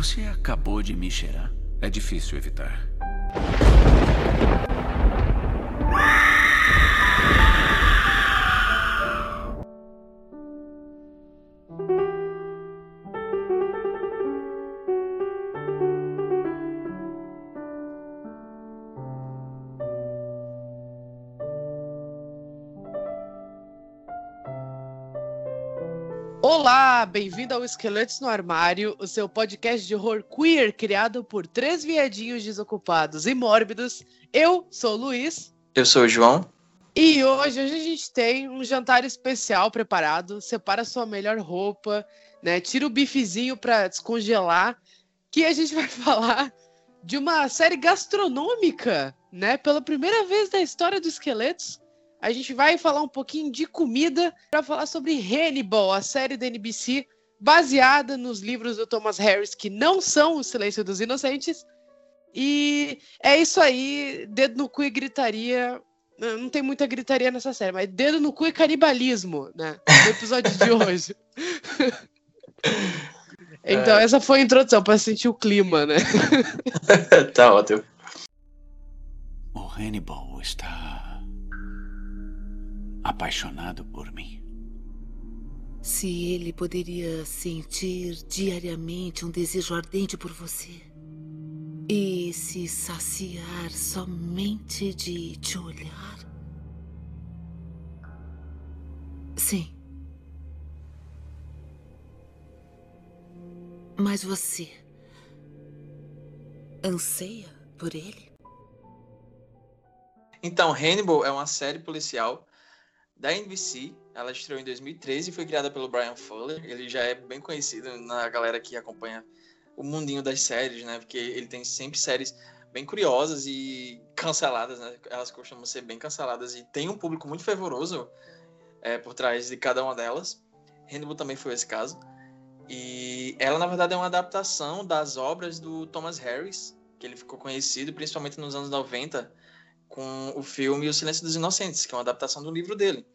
Você acabou de me cheirar? É difícil evitar. Olá, bem-vindo ao Esqueletos no Armário, o seu podcast de horror queer criado por três viadinhos desocupados e mórbidos. Eu sou o Luiz. Eu sou o João. E hoje, hoje a gente tem um jantar especial preparado. Separa sua melhor roupa, né? Tira o bifezinho para descongelar, que a gente vai falar de uma série gastronômica, né? Pela primeira vez na história dos Esqueletos, a gente vai falar um pouquinho de comida para falar sobre Hannibal, a série da NBC baseada nos livros do Thomas Harris que não são O Silêncio dos Inocentes. E é isso aí, dedo no cu e gritaria. Não tem muita gritaria nessa série, mas dedo no cu e canibalismo, né? No episódio de hoje. então, é. essa foi a introdução para sentir o clima, né? tá ótimo. O Hannibal está apaixonado por mim. Se ele poderia sentir diariamente um desejo ardente por você e se saciar somente de te olhar. Sim. Mas você anseia por ele? Então, Hannibal é uma série policial da NBC. Ela estreou em 2013 e foi criada pelo Brian Fuller. Ele já é bem conhecido na galera que acompanha o mundinho das séries, né? Porque ele tem sempre séries bem curiosas e canceladas, né? Elas costumam ser bem canceladas e tem um público muito fervoroso é, por trás de cada uma delas. Hannibal também foi esse caso. E ela, na verdade, é uma adaptação das obras do Thomas Harris, que ele ficou conhecido principalmente nos anos 90 com o filme O Silêncio dos Inocentes, que é uma adaptação do livro dele.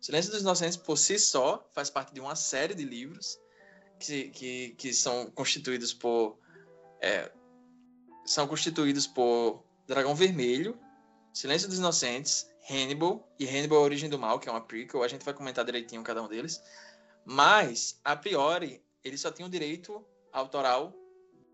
O Silêncio dos Inocentes, por si só, faz parte de uma série de livros que, que, que são constituídos por. É, são constituídos por Dragão Vermelho, Silêncio dos Inocentes, Hannibal e Hannibal A Origem do Mal, que é uma prequel. A gente vai comentar direitinho cada um deles. Mas, a priori, ele só tem o direito autoral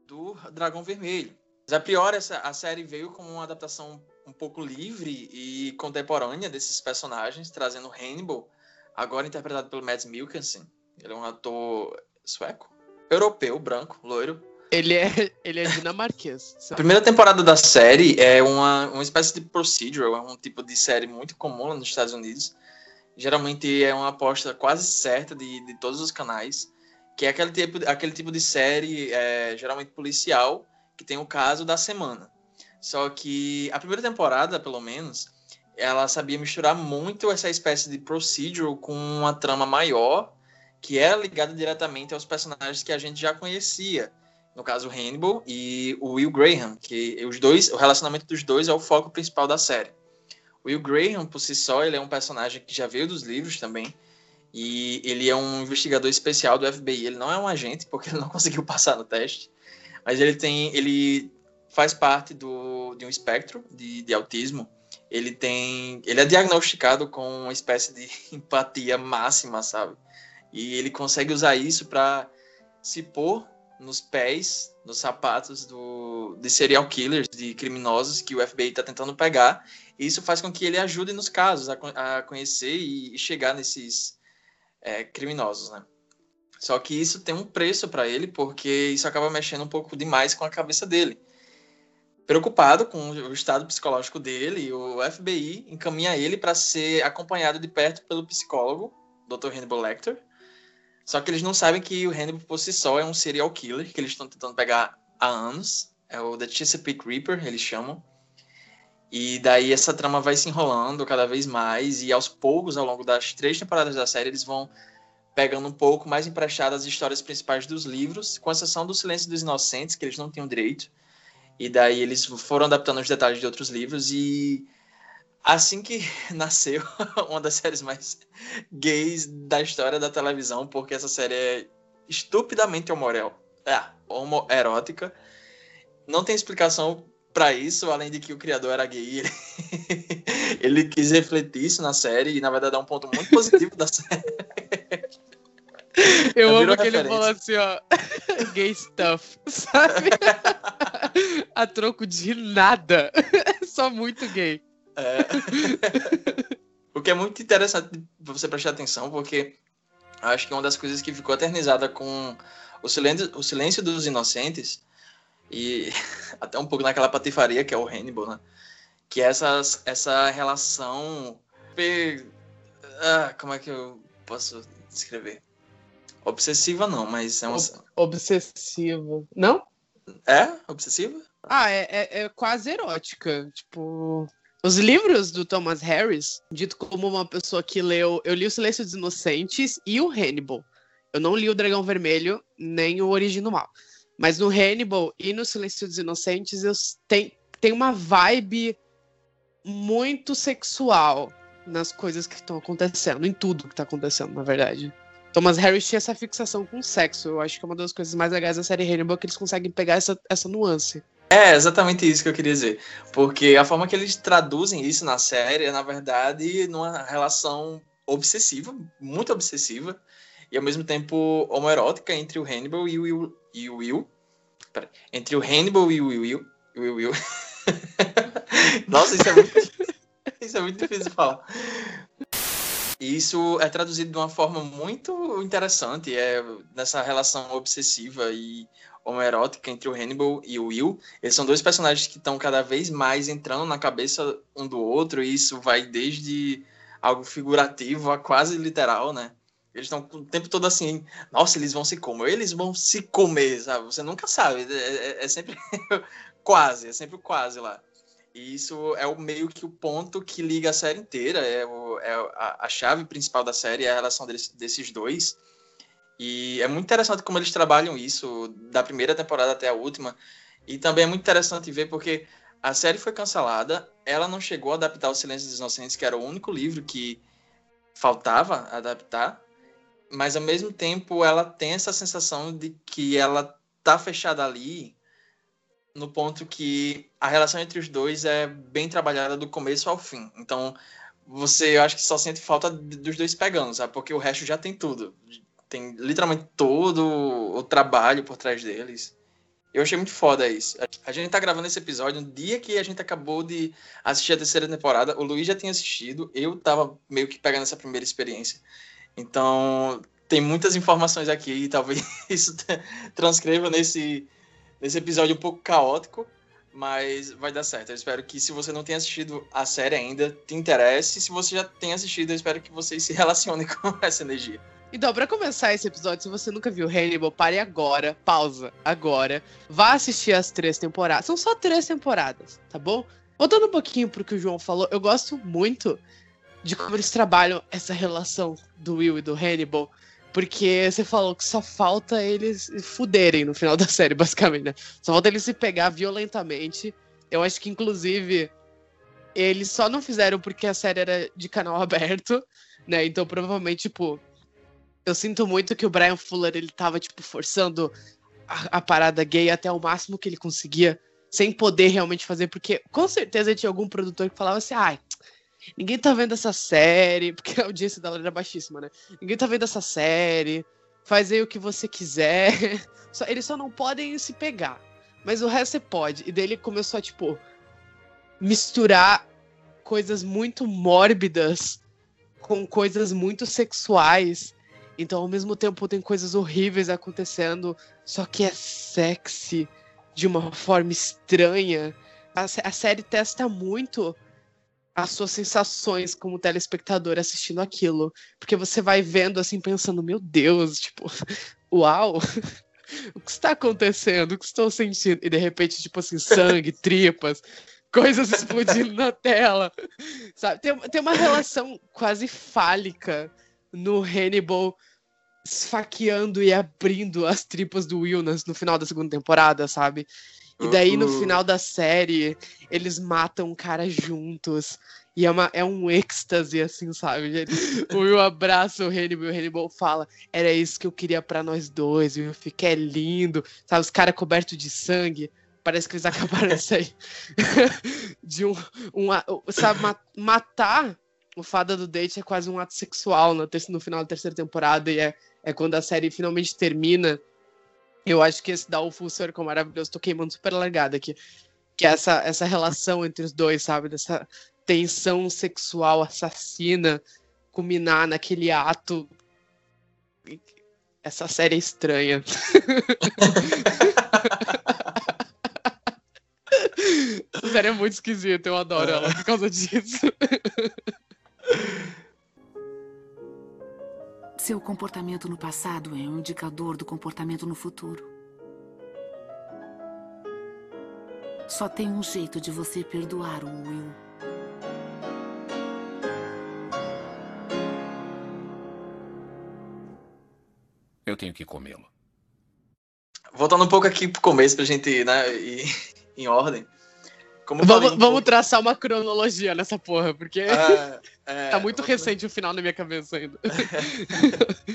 do Dragão Vermelho. Mas, a priori, essa, a série veio como uma adaptação um pouco livre e contemporânea desses personagens, trazendo Hannibal, agora interpretado pelo Mads Mikkelsen. Ele é um ator sueco, europeu, branco, loiro. Ele é, ele é dinamarquês. A primeira temporada da série é uma, uma espécie de procedural, é um tipo de série muito comum nos Estados Unidos. Geralmente é uma aposta quase certa de, de todos os canais, que é aquele tipo, aquele tipo de série, é, geralmente policial, que tem o caso da semana. Só que a primeira temporada, pelo menos, ela sabia misturar muito essa espécie de procedural com uma trama maior, que era ligada diretamente aos personagens que a gente já conhecia. No caso, Hannibal e o Will Graham, que os dois, o relacionamento dos dois é o foco principal da série. O Will Graham, por si só, ele é um personagem que já veio dos livros também, e ele é um investigador especial do FBI. Ele não é um agente, porque ele não conseguiu passar no teste, mas ele tem, ele faz parte do, de um espectro de, de autismo. Ele tem, ele é diagnosticado com uma espécie de empatia máxima, sabe? E ele consegue usar isso para se pôr nos pés, nos sapatos do, de serial killers, de criminosos que o FBI está tentando pegar. E isso faz com que ele ajude nos casos a, a conhecer e, chegar nesses é, criminosos, né? Só que isso tem um preço para ele, porque isso acaba mexendo um pouco demais com a cabeça dele preocupado com o estado psicológico dele, o FBI encaminha ele para ser acompanhado de perto pelo psicólogo, Dr. Hannibal Lecter. Só que eles não sabem que o Hannibal por si só é um serial killer que eles estão tentando pegar há anos. É o The Chesapeake Reaper, eles chamam. E daí essa trama vai se enrolando cada vez mais e aos poucos, ao longo das três temporadas da série, eles vão pegando um pouco mais emprestadas as histórias principais dos livros, com exceção do Silêncio dos Inocentes, que eles não tinham direito. E daí eles foram adaptando os detalhes de outros livros e assim que nasceu uma das séries mais gays da história da televisão, porque essa série é estupidamente homoral. é, homoerótica. Não tem explicação para isso, além de que o criador era gay. Ele, ele quis refletir isso na série e, na verdade, é um ponto muito positivo da série. Eu amo que ele falou assim, ó. Gay stuff, sabe? A troco de nada. Só muito gay. É. o que é muito interessante de você prestar atenção, porque acho que uma das coisas que ficou eternizada com o silêncio, o silêncio dos inocentes, e até um pouco naquela patifaria que é o Hannibal, né? Que é essa, essa relação. Ah, como é que eu posso descrever? Obsessiva não, mas é uma. Obsessivo. Não? É? Obsessiva? Ah, é, é, é quase erótica. Tipo. Os livros do Thomas Harris, dito como uma pessoa que leu. Eu li O Silêncio dos Inocentes e o Hannibal. Eu não li o Dragão Vermelho, nem o Origem do Mal. Mas no Hannibal e no Silêncio dos Inocentes, eu tem, tem uma vibe muito sexual nas coisas que estão acontecendo, em tudo que tá acontecendo, na verdade. Thomas Harris tinha essa fixação com sexo. Eu acho que é uma das coisas mais legais da série Hannibal que eles conseguem pegar essa, essa nuance. É exatamente isso que eu queria dizer. Porque a forma que eles traduzem isso na série é, na verdade, numa relação obsessiva, muito obsessiva, e ao mesmo tempo homoerótica entre o Hannibal e o Will. E o Will. Peraí. Entre o Hannibal e o Will. Will, Will, Will. Nossa, isso é muito, isso é muito difícil de falar. E isso é traduzido de uma forma muito interessante, é nessa relação obsessiva e homoerótica entre o Hannibal e o Will. Eles são dois personagens que estão cada vez mais entrando na cabeça um do outro, e isso vai desde algo figurativo a quase literal, né? Eles estão o tempo todo assim, nossa, eles vão se comer, eles vão se comer, sabe? Você nunca sabe, é, é- é sempre quase, é sempre quase lá. E isso é o meio que o ponto que liga a série inteira, é, o- é a, a chave principal da série, é a relação deles- desses dois. E é muito interessante como eles trabalham isso, da primeira temporada até a última. E também é muito interessante ver porque a série foi cancelada, ela não chegou a adaptar O Silêncio dos Inocentes, que era o único livro que faltava adaptar, mas ao mesmo tempo ela tem essa sensação de que ela tá fechada ali no ponto que a relação entre os dois é bem trabalhada do começo ao fim. Então, você eu acho que só sente falta dos dois pegando, sabe? Porque o resto já tem tudo. Tem literalmente todo o trabalho por trás deles. Eu achei muito foda isso. A gente tá gravando esse episódio no dia que a gente acabou de assistir a terceira temporada. O Luiz já tinha assistido, eu tava meio que pegando essa primeira experiência. Então, tem muitas informações aqui e talvez isso tra- transcreva nesse, nesse episódio um pouco caótico, mas vai dar certo. Eu espero que se você não tem assistido a série ainda, te interesse. Se você já tem assistido, eu espero que vocês se relacionem com essa energia. Então, pra começar esse episódio, se você nunca viu Hannibal, pare agora, pausa agora, vá assistir as três temporadas. São só três temporadas, tá bom? Voltando um pouquinho pro que o João falou, eu gosto muito de como eles trabalham essa relação do Will e do Hannibal, porque você falou que só falta eles fuderem no final da série, basicamente, né? Só falta eles se pegar violentamente. Eu acho que, inclusive, eles só não fizeram porque a série era de canal aberto, né? Então, provavelmente, tipo, eu sinto muito que o Brian Fuller ele tava tipo forçando a, a parada gay até o máximo que ele conseguia, sem poder realmente fazer, porque com certeza tinha algum produtor que falava assim: "Ai, ninguém tá vendo essa série", porque a audiência dela era baixíssima, né? Ninguém tá vendo essa série. Faz aí o que você quiser. Só, eles só não podem se pegar. Mas o resto você pode. E daí ele começou a, tipo, misturar coisas muito mórbidas com coisas muito sexuais. Então, ao mesmo tempo, tem coisas horríveis acontecendo, só que é sexy de uma forma estranha. A, a série testa muito as suas sensações como telespectador assistindo aquilo. Porque você vai vendo assim, pensando, meu Deus, tipo, uau! O que está acontecendo? O que estou sentindo? E de repente, tipo assim, sangue, tripas, coisas explodindo na tela. Sabe? Tem, tem uma relação quase fálica no Hannibal esfaqueando e abrindo as tripas do Will nas- no final da segunda temporada, sabe? E daí, no Uh. final da série, eles matam um cara juntos. E é, uma, é um êxtase, assim, sabe? gente? O Will abraça o Hannibal e o Hannibal fala: Era isso que eu queria pra nós dois. E o Will fica, é lindo. Sabe, os caras cobertos de sangue. Parece que eles acabaram de sair de um. um sabe, ma- matar o Fada do Date é quase um ato sexual no, no final da terceira temporada. E é, é quando a série finalmente termina. Eu acho que esse dá o full circle maravilhoso. Tô queimando super largada aqui. Que é essa, essa relação entre os dois, sabe? Dessa tensão sexual assassina culminar naquele ato. Essa série é estranha. Essa série é muito esquisita, eu adoro ela por causa disso. Seu comportamento no passado é um indicador do comportamento no futuro. Só tem um jeito de você perdoar o Will. Eu tenho que comê-lo. Voltando um pouco aqui pro começo pra gente, né, ir em ordem. Como eu falei Vamos, vamos traçar uma cronologia nessa porra, porque É, é, tá muito voltando- recente o final na minha cabeça ainda.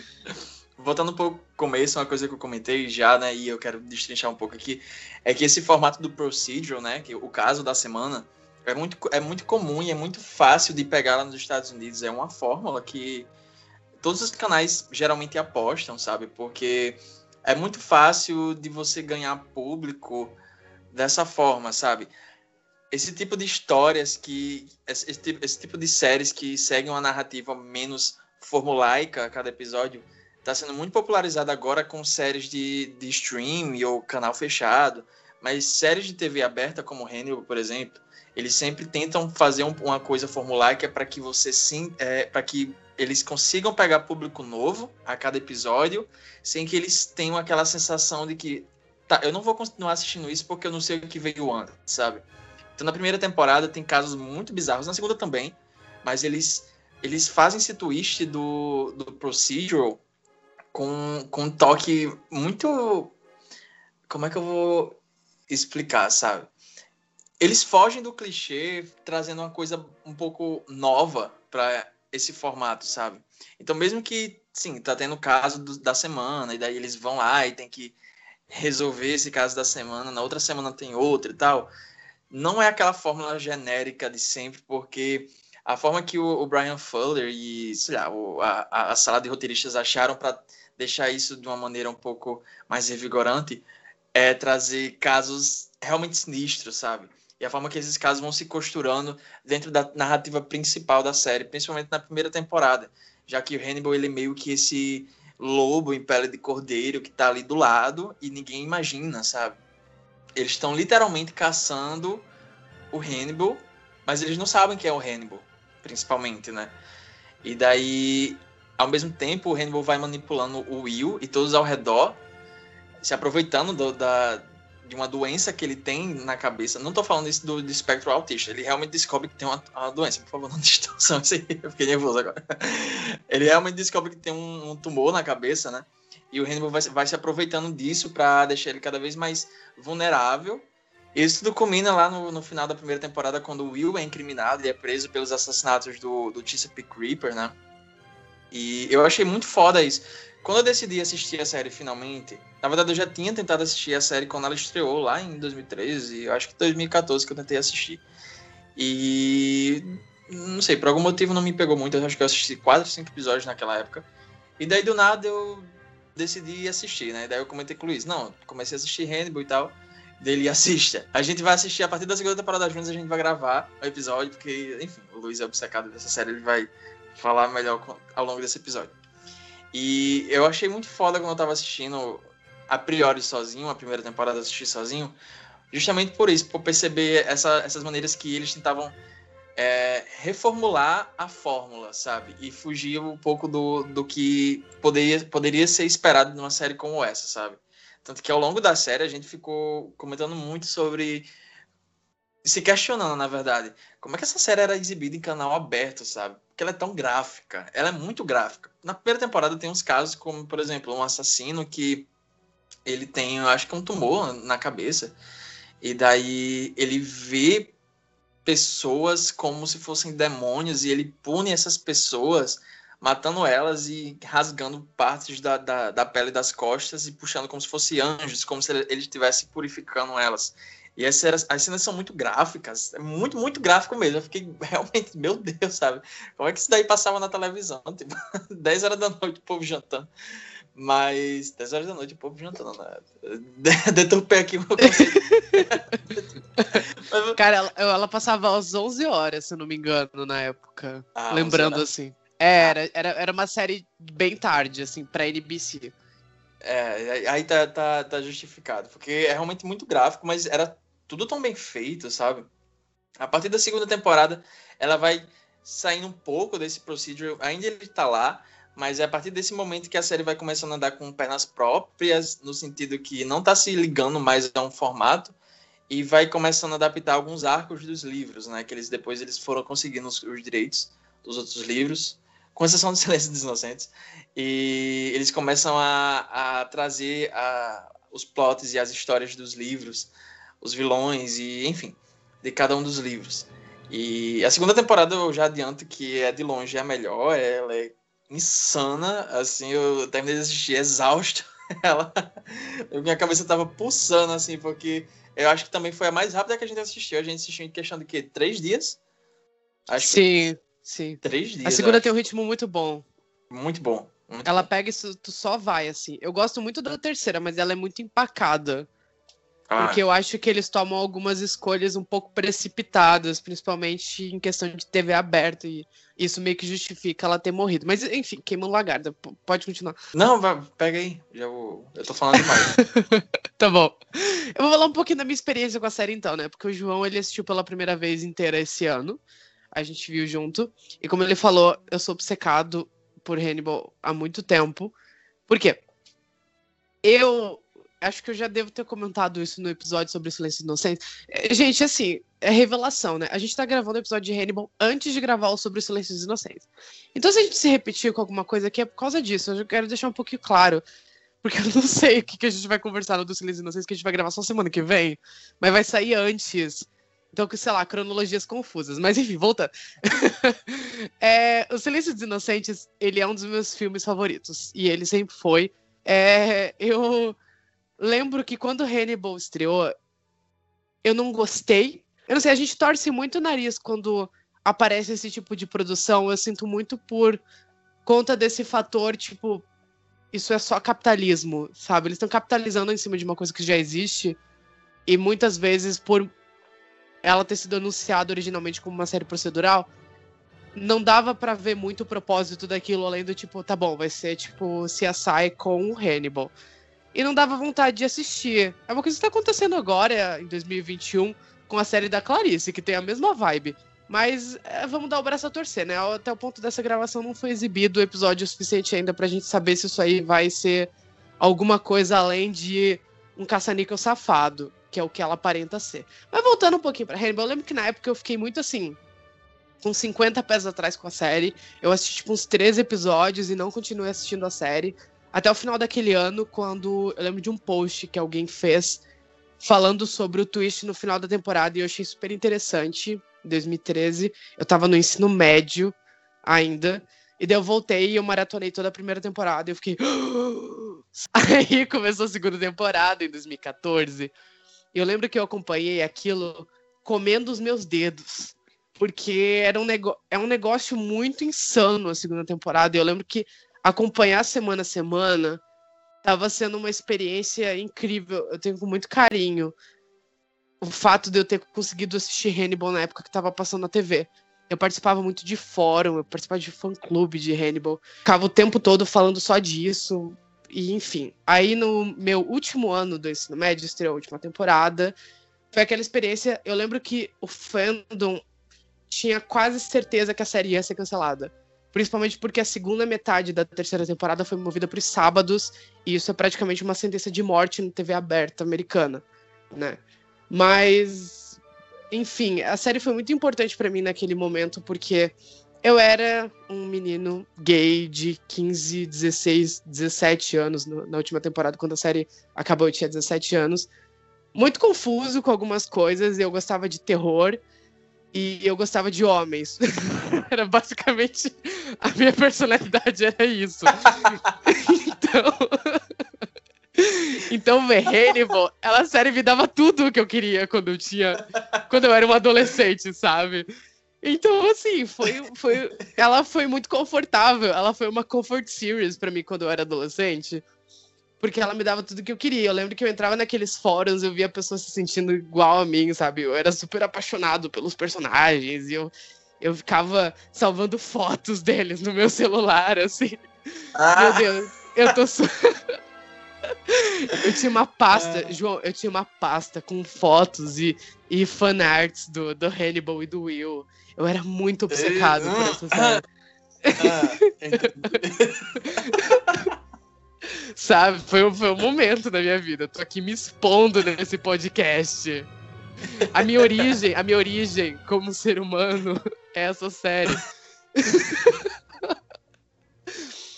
Voltando um pouco pro começo, uma coisa que eu comentei já, né, e eu quero destrinchar um pouco aqui, é que esse formato do procedural, né, que o caso da semana, é muito, é muito comum e é muito fácil de pegar lá nos Estados Unidos. É uma fórmula que todos os canais geralmente apostam, sabe? Porque é muito fácil de você ganhar público dessa forma, sabe? Esse tipo de histórias que. Esse, esse tipo, esse tipo de séries que seguem uma narrativa menos formulaica a cada episódio está sendo muito popularizado agora com séries de, de stream ou canal fechado. Mas séries de TV aberta, como Hannibal, por exemplo, eles sempre tentam fazer um- uma coisa formulaica para que você sim. É, para que eles consigam pegar público novo a cada episódio, sem que eles tenham aquela sensação de que. Tá, eu não vou continuar assistindo isso porque eu não sei o que veio antes, sabe? Então na primeira temporada tem casos muito bizarros, na segunda também, mas eles eles fazem esse twist do, do procedural com, com um toque muito. Como é que eu vou explicar, sabe? Eles fogem do clichê, trazendo uma coisa um pouco nova para esse formato, sabe? Então, mesmo que, sim, tá tendo o caso do- da semana, e daí eles vão lá e tem que resolver esse caso da semana, na outra semana tem outro e tal, não é aquela fórmula genérica de sempre, porque a forma que o, o Brian Fuller e, sei lá, o- a, a- sala de roteiristas acharam para deixar isso de uma maneira um pouco mais revigorante é trazer casos realmente sinistros, sabe? E a forma que esses casos vão se costurando dentro da narrativa principal da série, principalmente na primeira temporada, já que o Hannibal ele é meio que esse lobo em pele de cordeiro que tá ali do lado e ninguém imagina, sabe? Eles estão literalmente caçando o Hannibal, mas eles não sabem que é o Hannibal, principalmente, né? E daí, ao mesmo tempo, o Hannibal vai manipulando o Will e todos ao redor, se aproveitando do- da, de uma doença que ele tem na cabeça. Não tô falando isso do, do espectro autista, ele realmente descobre que tem uma, uma doença. Por favor, não distorçam isso aí, eu fiquei nervoso agora. Ele realmente descobre que tem um, um tumor na cabeça, né? E o Hannibal vai, se- vai se aproveitando disso para deixar ele cada vez mais vulnerável. Isso tudo culmina lá no, no final da primeira temporada, quando o Will é incriminado e é preso pelos assassinatos do, do Chesapeake Reaper, né? E eu achei muito foda isso. Quando eu decidi assistir a série finalmente, na verdade eu já tinha tentado assistir a série quando ela estreou lá em 2013, eu acho que 2014 que eu tentei assistir. E não sei, por algum motivo não me pegou muito, eu acho que eu assisti 4, 5 episódios naquela época. E daí do nada eu decidi assistir, né? Daí eu comentei com o Luiz, não, comecei a assistir Hannibal e tal. Dele assista. A gente vai assistir a partir da segunda temporada juntos, a gente vai gravar o episódio, porque, enfim, o Luiz é obcecado dessa série, ele vai falar melhor ao longo desse episódio. E eu achei muito foda quando eu tava assistindo a priori sozinho, a primeira temporada eu assisti sozinho, justamente por isso, por perceber essa- essas maneiras que eles tentavam é, reformular a fórmula, sabe? E fugir um pouco do, do que poderia, poderia ser esperado numa série como essa, sabe? Tanto que ao longo da série a gente ficou comentando muito sobre. Se questionando, na verdade, como é que essa série era exibida em canal aberto, sabe? Porque ela é tão gráfica. Ela é muito gráfica. Na primeira temporada tem uns casos como, por exemplo, um assassino que ele tem, eu acho que um tumor na cabeça. E daí ele vê pessoas como se fossem demônios e ele pune essas pessoas matando elas e rasgando partes da, da, da pele das costas e puxando como se fossem anjos, como se ele estivesse purificando elas. E as as cenas são muito gráficas, é muito, muito gráfico mesmo. Eu fiquei realmente, meu Deus, sabe? Como é que isso daí passava na televisão? Tipo, 10 horas da noite, o povo jantando. Mas 10 horas da noite, o povo jantando, né? Deturpei aqui o conceito. Cara, ela, ela, passava às 11 horas, se não me engano, na época. Ah, lembrando assim. Era, era, era uma série bem tarde, assim, pra NBC. É, aí tá, tá, tá justificado. Porque é realmente muito gráfico, mas era tudo tão bem feito, sabe? A partir da segunda temporada, ela vai saindo um pouco desse procedural. Ainda ele tá lá, mas é a partir desse momento que a série vai começando a andar com pernas próprias, no sentido que não tá se ligando mais a um formato e vai começando a adaptar alguns arcos dos livros, né? Que eles depois eles foram conseguindo os, os direitos dos outros livros, com exceção do Silêncio dos Inocentes, e eles começam a, a trazer a, os plots e as histórias dos livros os vilões e, enfim, de cada um dos livros. E a segunda temporada eu já adianto que é de longe a melhor, ela é insana, assim, eu terminei de assistir exausto. Ela, minha cabeça tava pulsando, assim, porque eu acho que também foi a mais rápida que a gente assistiu. A gente assistiu em questão de quê? Três dias? Acho sim, que... sim. Três dias. A segunda tem um ritmo muito bom. Muito bom. Muito ela bom. pega isso, tu só vai, assim. Eu gosto muito da terceira, mas ela é muito empacada. Ah. Porque eu acho que eles tomam algumas escolhas um pouco precipitadas, principalmente em questão de TV aberta, e isso meio que justifica ela ter morrido. Mas, enfim, queima lagarda. Pode continuar. Não, pega aí. Já vou... Eu tô falando demais. tá bom. Eu vou falar um pouquinho da minha experiência com a série, então, né? Porque o João, ele assistiu pela primeira vez inteira esse ano. A gente viu junto. E como ele falou, eu sou obcecado por Hannibal há muito tempo. Por quê? Eu acho que eu já devo ter comentado isso no episódio sobre o Silêncio Inocente. É, gente, assim, é revelação, né? A gente tá gravando o episódio de Hannibal antes de gravar o sobre o Silêncio Inocentes. Então, se a gente se repetir com alguma coisa aqui, é por causa disso. Eu quero deixar um pouquinho claro. Porque eu não sei o que, a gente vai conversar no do Silêncio Inocentes, que a gente vai gravar só semana que vem. Mas vai sair antes. Então, que sei lá, cronologias confusas. Mas enfim, voltando. é, o Silêncio dos Inocentes, ele é um dos meus filmes favoritos. E ele sempre foi. É, eu lembro que quando Hannibal estreou, eu não gostei. Eu não sei, a gente torce muito o nariz quando aparece esse tipo de produção. Eu sinto muito por conta desse fator, tipo, isso é só capitalismo, sabe? Eles estão capitalizando em cima de uma coisa que já existe. E muitas vezes, por ela ter sido anunciada originalmente como uma série procedural, não dava para ver muito o propósito daquilo, além do tipo, tá bom, vai ser tipo CSI com o Hannibal e não dava vontade de assistir. É uma coisa que está acontecendo agora, em 2021, com a série da Clarice, que tem a mesma vibe. Mas é, vamos dar o braço a torcer, né? Até o ponto dessa gravação não foi exibido o episódio suficiente ainda pra gente saber se isso aí vai ser alguma coisa além de um caça-níquel safado, que é o que ela aparenta ser. Mas voltando um pouquinho pra Hannibal, eu lembro que na época eu fiquei muito assim, com 50 pés atrás com a série. Eu assisti tipo uns 13 episódios e não continuei assistindo a série até o final daquele ano, quando eu lembro de um post que alguém fez falando sobre o twist no final da temporada e eu achei super interessante. Em 2013, eu tava no ensino médio ainda. E daí eu voltei e eu maratonei toda a primeira temporada. E eu fiquei. Aí começou a segunda temporada em 2014. E eu lembro que eu acompanhei aquilo comendo os meus dedos. Porque era um, é um negócio muito insano a segunda temporada. E eu lembro que acompanhar semana a semana estava sendo uma experiência incrível. Eu tenho com muito carinho o fato de eu ter conseguido assistir Hannibal na época que estava passando na TV. Eu participava muito de fórum, eu participava de fã-clube de Hannibal. Ficava o tempo todo falando só disso. E, enfim. Aí, no meu último ano do ensino médio, estreou a última temporada. Foi aquela experiência. Eu lembro que o fandom tinha quase certeza que a série ia ser cancelada. Principalmente porque a segunda metade da terceira temporada foi movida para os sábados, e isso é praticamente uma sentença de morte na TV aberta americana, né? Mas, enfim, a série foi muito importante para mim naquele momento, porque eu era um menino gay de 15, 16, 17 anos no, na última temporada, quando a série acabou, eu tinha 17 anos. muito confuso com algumas coisas. Eu gostava de terror e eu gostava de homens. era basicamente a minha personalidade era isso. então, então Hannibal, ela série me dava tudo o que eu queria quando eu tinha, quando eu era uma adolescente, sabe? Então, assim, foi, foi, ela foi muito confortável. Ela foi uma comfort series para mim quando eu era adolescente. Porque ela me dava tudo que eu queria. Eu lembro que eu entrava naqueles fóruns, eu via pessoas se sentindo igual a mim, sabe? Eu era super apaixonado pelos personagens e eu, eu ficava salvando fotos deles no meu celular, assim. Ah. Meu Deus, eu tô. Eu tinha uma pasta, é. João, eu tinha uma pasta com fotos e, e fanarts do, do Hannibal e do Will. Eu era muito obcecado por essa série. Ah, Sabe? Foi, foi um momento da minha vida. Eu tô aqui me expondo nesse podcast. A minha origem, a minha origem como ser humano é essa série.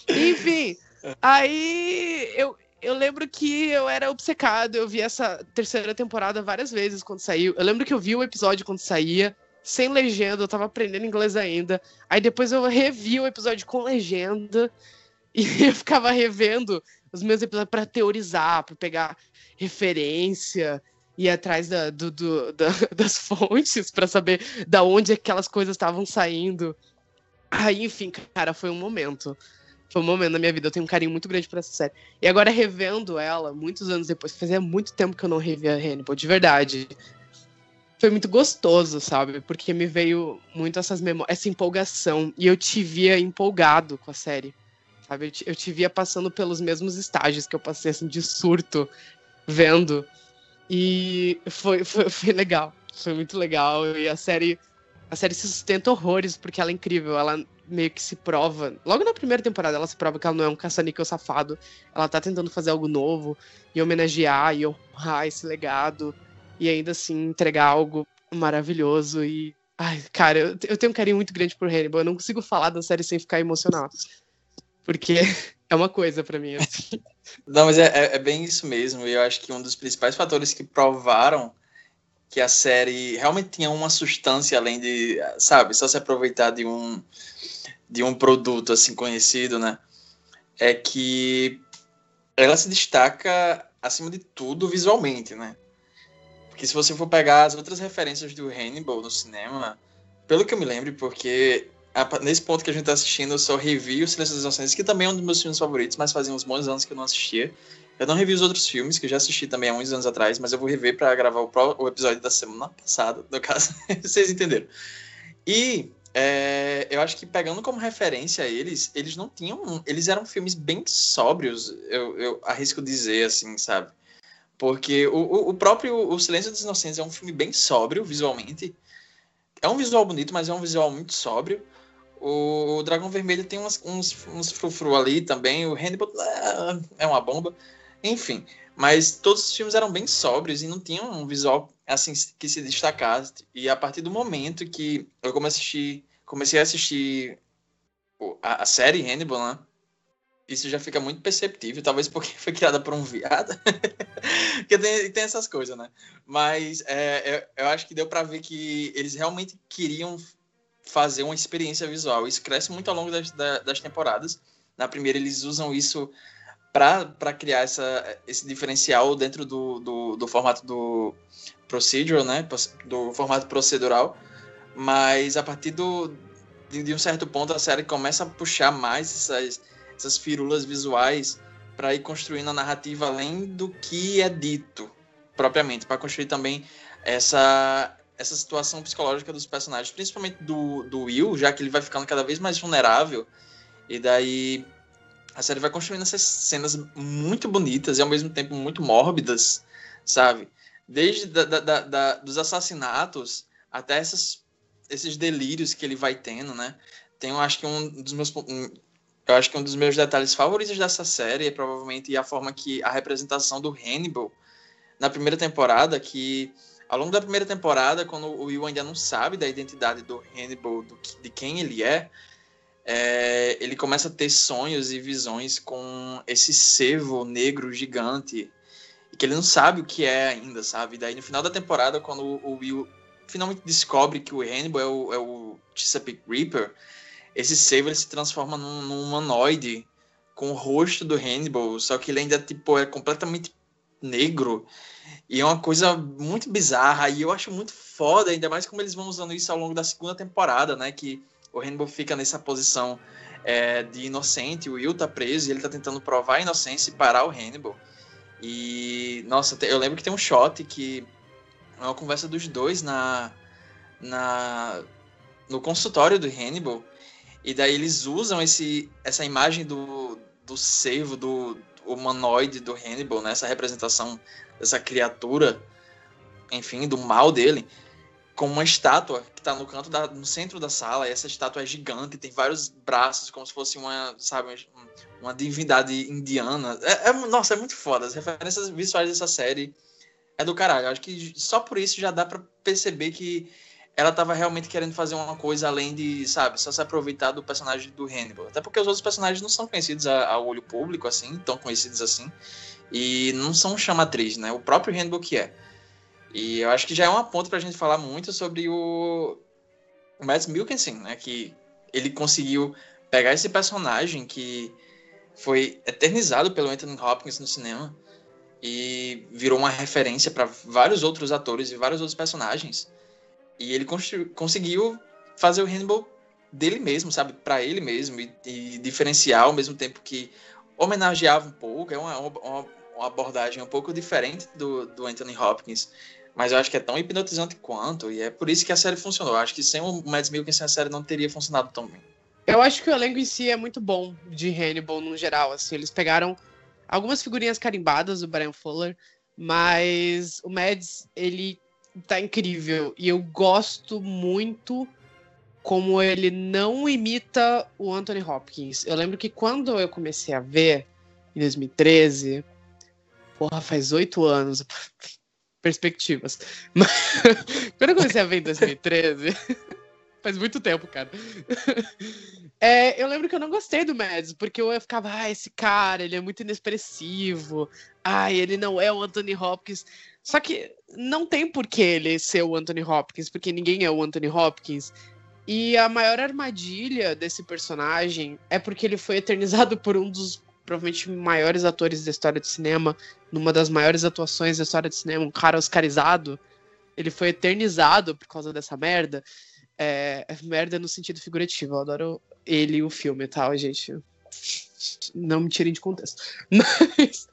Enfim, aí eu, eu lembro que eu era obcecado, eu vi essa terceira temporada várias vezes quando saiu. Eu lembro que eu vi o episódio quando saía sem legenda, eu tava aprendendo inglês ainda. Aí depois eu revi o episódio com legenda e eu ficava revendo os meus episódios para teorizar, para pegar referência, ir atrás da, do, do, da, das fontes para saber da onde aquelas coisas estavam saindo. Aí, enfim, cara, foi um momento. Foi um momento na minha vida. Eu tenho um carinho muito grande por essa série. E agora, revendo ela, muitos anos depois, fazia muito tempo que eu não revia Hannibal, de verdade foi muito gostoso, sabe? Porque me veio muito essas memórias, essa empolgação. E eu te via empolgado com a série. Sabe? Eu te, via passando pelos mesmos estágios que eu passei, assim, de surto, vendo. E foi, foi, foi legal. Foi muito legal. E a série. A série se sustenta horrores, porque ela é incrível. Ela meio que se prova. Logo na primeira temporada, ela se prova que ela não é um caça-níquel safado. Ela tá tentando fazer algo novo e homenagear e honrar esse legado e ainda assim entregar algo maravilhoso e ai, cara, eu, eu tenho um carinho muito grande por Hannibal, eu não consigo falar da série sem ficar emocionado. Porque é uma coisa para mim. Assim. Não, mas é, é, é, bem isso mesmo. E eu acho que um dos principais fatores que provaram que a série realmente tinha uma substância além de, sabe, só se aproveitar de um de um produto assim conhecido, né? É que ela se destaca acima de tudo visualmente, né? Porque se você for pegar as outras referências do Hannibal no cinema, pelo que eu me lembro, porque nesse ponto que a gente tá assistindo, eu só revi o Silêncio das Inocentes, que também é um dos meus filmes favoritos, mas fazia uns bons anos que eu não assistia. Eu não revi os outros filmes, que eu já assisti também há uns anos atrás, mas eu vou rever para gravar o, pro, o, episódio da semana passada, no caso, vocês entenderam. E é, eu acho que pegando como referência eles, eles não tinham. Eles eram filmes bem sóbrios, eu, eu arrisco dizer, assim, sabe? Porque o, o próprio O Silêncio dos Inocentes é um filme bem sóbrio visualmente. É um visual bonito, mas é um visual muito sóbrio. O, Dragão Vermelho tem uns, uns, uns frufru ali também. O Hannibal ah, é uma bomba. Enfim, mas todos os filmes eram bem sóbrios e não tinham um visual assim que se destacasse. E a partir do momento que eu comecei a assistir, comecei a, assistir a, a série Hannibal, né? isso já fica muito perceptível, talvez porque foi criada por um viado, porque tem, tem essas coisas, né? Mas é, eu, eu acho que deu para ver que eles realmente queriam fazer uma experiência visual. Isso cresce muito ao longo das, das temporadas. Na primeira, eles usam isso para criar essa, esse diferencial dentro do, do, do, formato do procedural, né? Do formato procedural. Mas a partir do, de, de um certo ponto, a série começa a puxar mais essas essas firulas visuais para ir construindo a narrativa além do que é dito propriamente, para construir também essa essa situação psicológica dos personagens, principalmente do, do Will, já que ele vai ficando cada vez mais vulnerável, e daí a série vai construindo essas cenas muito bonitas e ao mesmo tempo muito mórbidas, sabe? Desde da, da, da, dos assassinatos até essas, esses delírios que ele vai tendo, né? Tem, eu acho que um dos meus um, eu acho que um dos meus detalhes favoritos dessa série é provavelmente a forma que a representação do Hannibal na primeira temporada, que ao longo da primeira temporada, quando o Will ainda não sabe da identidade do Hannibal, do, de quem ele é, é, ele começa a ter sonhos e visões com esse cervo negro gigante. e que ele não sabe o que é ainda, sabe? Daí no final da temporada, quando o Will finalmente descobre que o Hannibal é o, é o Chesapeake Reaper, esse Save ele se transforma num, num humanoide com o rosto do Hannibal, só que ele ainda tipo é completamente negro. E é uma coisa muito bizarra e eu acho muito foda, ainda mais como eles vão usando isso ao longo da segunda temporada, né, que o Hannibal fica nessa posição é, de inocente, o Will tá preso e ele tá tentando provar a inocência e parar o Hannibal. E, nossa, eu lembro que tem um shot que é uma conversa dos dois na, na no consultório do Hannibal. E daí eles usam esse, essa imagem do, do servo, do humanoide do Hannibal, né? essa representação dessa criatura, enfim, do mal dele, com uma estátua que está no canto da, no centro da sala. Essa estátua é gigante, tem vários braços, como se fosse uma, sabe, uma divindade indiana. É, é, nossa, é muito foda. As referências visuais dessa série é do caralho. Acho que só por isso já dá para perceber que ela tava realmente querendo fazer uma coisa além de, sabe, só se aproveitar do personagem do Hannibal. Até porque os outros personagens não são conhecidos ao olho público, assim, tão conhecidos assim. E não são chamatriz, né? O próprio Hannibal que é. E eu acho que já é uma ponto pra gente falar muito sobre o, o Mads Mikkelsen, né? Que ele conseguiu pegar esse personagem que foi eternizado pelo Anthony Hopkins no cinema e virou uma referência para vários outros atores e vários outros personagens. E ele conseguiu fazer o Hannibal dele mesmo, sabe? Para ele mesmo e, e, diferenciar ao mesmo tempo que homenageava um pouco. É uma, uma, uma, abordagem um pouco diferente do, do Anthony Hopkins, mas eu acho que é tão hipnotizante quanto. E é por isso que a série funcionou. Eu acho que sem o Mads Mikkelsen a série não teria funcionado tão bem. Eu acho que o elenco em si é muito bom de Hannibal no geral. Assim, eles pegaram algumas figurinhas carimbadas do Brian Fuller, mas o Mads ele tá incrível e eu gosto muito como ele não imita o Anthony Hopkins. Eu lembro que quando eu comecei a ver em 2013, porra, faz oito anos, perspectivas. Mas, quando eu comecei a ver em 2013, faz muito tempo, cara. É, eu lembro que eu não gostei do Mads, porque eu ficava, ah, esse cara, ele é muito inexpressivo. Ah, ele não é o Anthony Hopkins. Só que não tem por que ele ser o Anthony Hopkins, porque ninguém é o Anthony Hopkins. E a maior armadilha desse personagem é porque ele foi eternizado por um dos provavelmente maiores atores da história do cinema, numa das maiores atuações da história do cinema, um cara oscarizado. Ele foi eternizado por causa dessa merda. É, é merda no sentido figurativo. Eu adoro ele e o filme, tá, gente? Não me tirem de contexto. Mas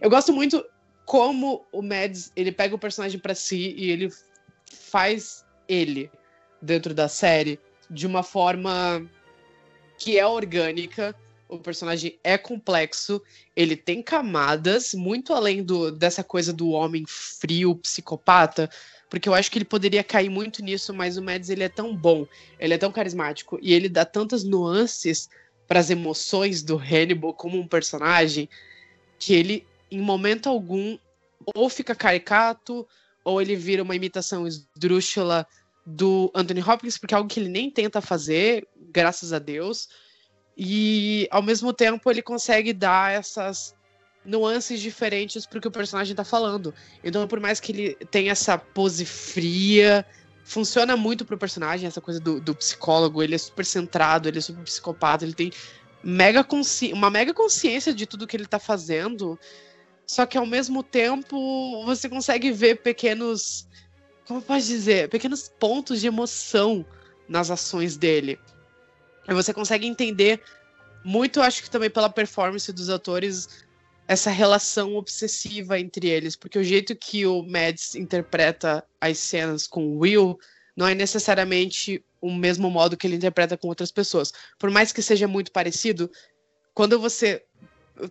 eu gosto muito como o Mads, ele pega o personagem para si e ele faz ele dentro da série de uma forma que é orgânica. O personagem é complexo, ele tem camadas muito além do, dessa coisa do homem frio, psicopata, porque eu acho que ele poderia cair muito nisso, mas o Mads ele é tão bom, ele é tão carismático e ele dá tantas nuances para as emoções do Hannibal como um personagem que ele em momento algum ou fica caricato ou ele vira uma imitação esdrúxula do Anthony Hopkins, porque é algo que ele nem tenta fazer, graças a Deus. E ao mesmo tempo ele consegue dar essas nuances diferentes pro que o personagem tá falando. Então, por mais que ele tenha essa pose fria, funciona muito pro personagem, essa coisa do, do psicólogo, ele é super centrado, ele é super psicopata, ele tem mega consci... uma mega consciência de tudo que ele tá fazendo. Só que ao mesmo tempo você consegue ver pequenos. Como pode dizer? Pequenos pontos de emoção nas ações dele. E você consegue entender muito, acho que também pela performance dos atores, essa relação obsessiva entre eles, porque o jeito que o Mads interpreta as cenas com o Will não é necessariamente o mesmo modo que ele interpreta com outras pessoas. Por mais que seja muito parecido, quando você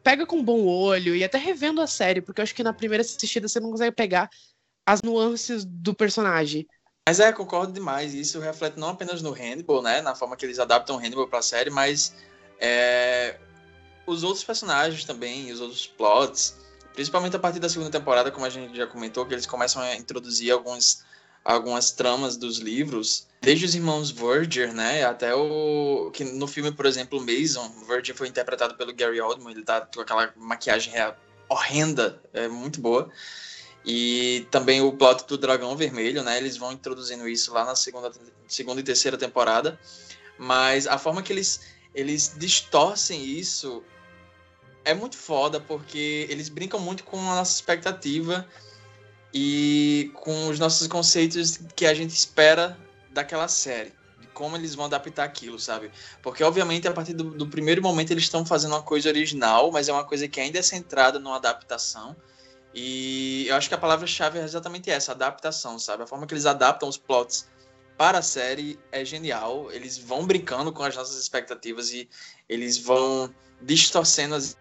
pega com bom olho e até revendo a série, porque eu acho que na primeira assistida você não consegue pegar as nuances do personagem. Mas é, concordo demais. Isso reflete não apenas no Hannibal, né? Na forma que eles adaptam o Hannibal pra série, mas é, os outros personagens também, os outros plots, principalmente a partir da segunda temporada, como a gente já comentou, que eles começam a introduzir alguns, algumas tramas dos livros, desde os irmãos Verger, né, até o que no filme, por exemplo, Mason, Verger foi interpretado pelo Gary Oldman, ele tá com aquela maquiagem horrenda, é muito boa. E também o plot do Dragão Vermelho, né? Eles vão introduzindo isso lá na segunda, segunda e terceira temporada. Mas a forma que eles, eles distorcem isso é muito foda, porque eles brincam muito com a nossa expectativa e com os nossos conceitos que a gente espera daquela série. De como eles vão adaptar aquilo, sabe? Porque, obviamente, a partir do, do primeiro momento eles estão fazendo uma coisa original, mas é uma coisa que ainda é centrada numa adaptação. E eu acho que a palavra-chave é exatamente essa, adaptação, sabe? A forma que eles adaptam os plots para a série é genial. Eles vão brincando com as nossas expectativas e eles vão distorcendo as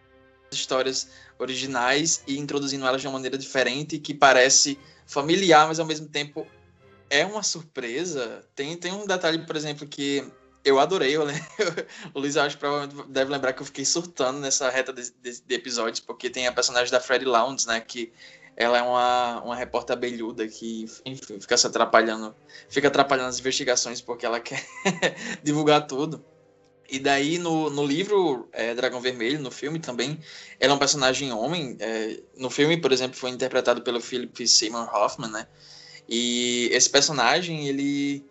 histórias originais e introduzindo elas de uma maneira diferente que parece familiar, mas ao mesmo tempo é uma surpresa. Tem, tem um detalhe, por exemplo, que eu adorei. Eu, o Luiz, acho que provavelmente deve lembrar que eu fiquei surtando nessa reta de, de, de episódios, porque tem a personagem da Freddie Lounge, né? Que ela é uma, uma repórter abelhuda que, enfim, fica se atrapalhando, fica atrapalhando as investigações porque ela quer divulgar tudo. E daí no, no livro é, Dragão Vermelho, no filme também, ela é um personagem homem. É, no filme, por exemplo, foi interpretado pelo Philip Seymour Hoffman, né? E esse personagem, ele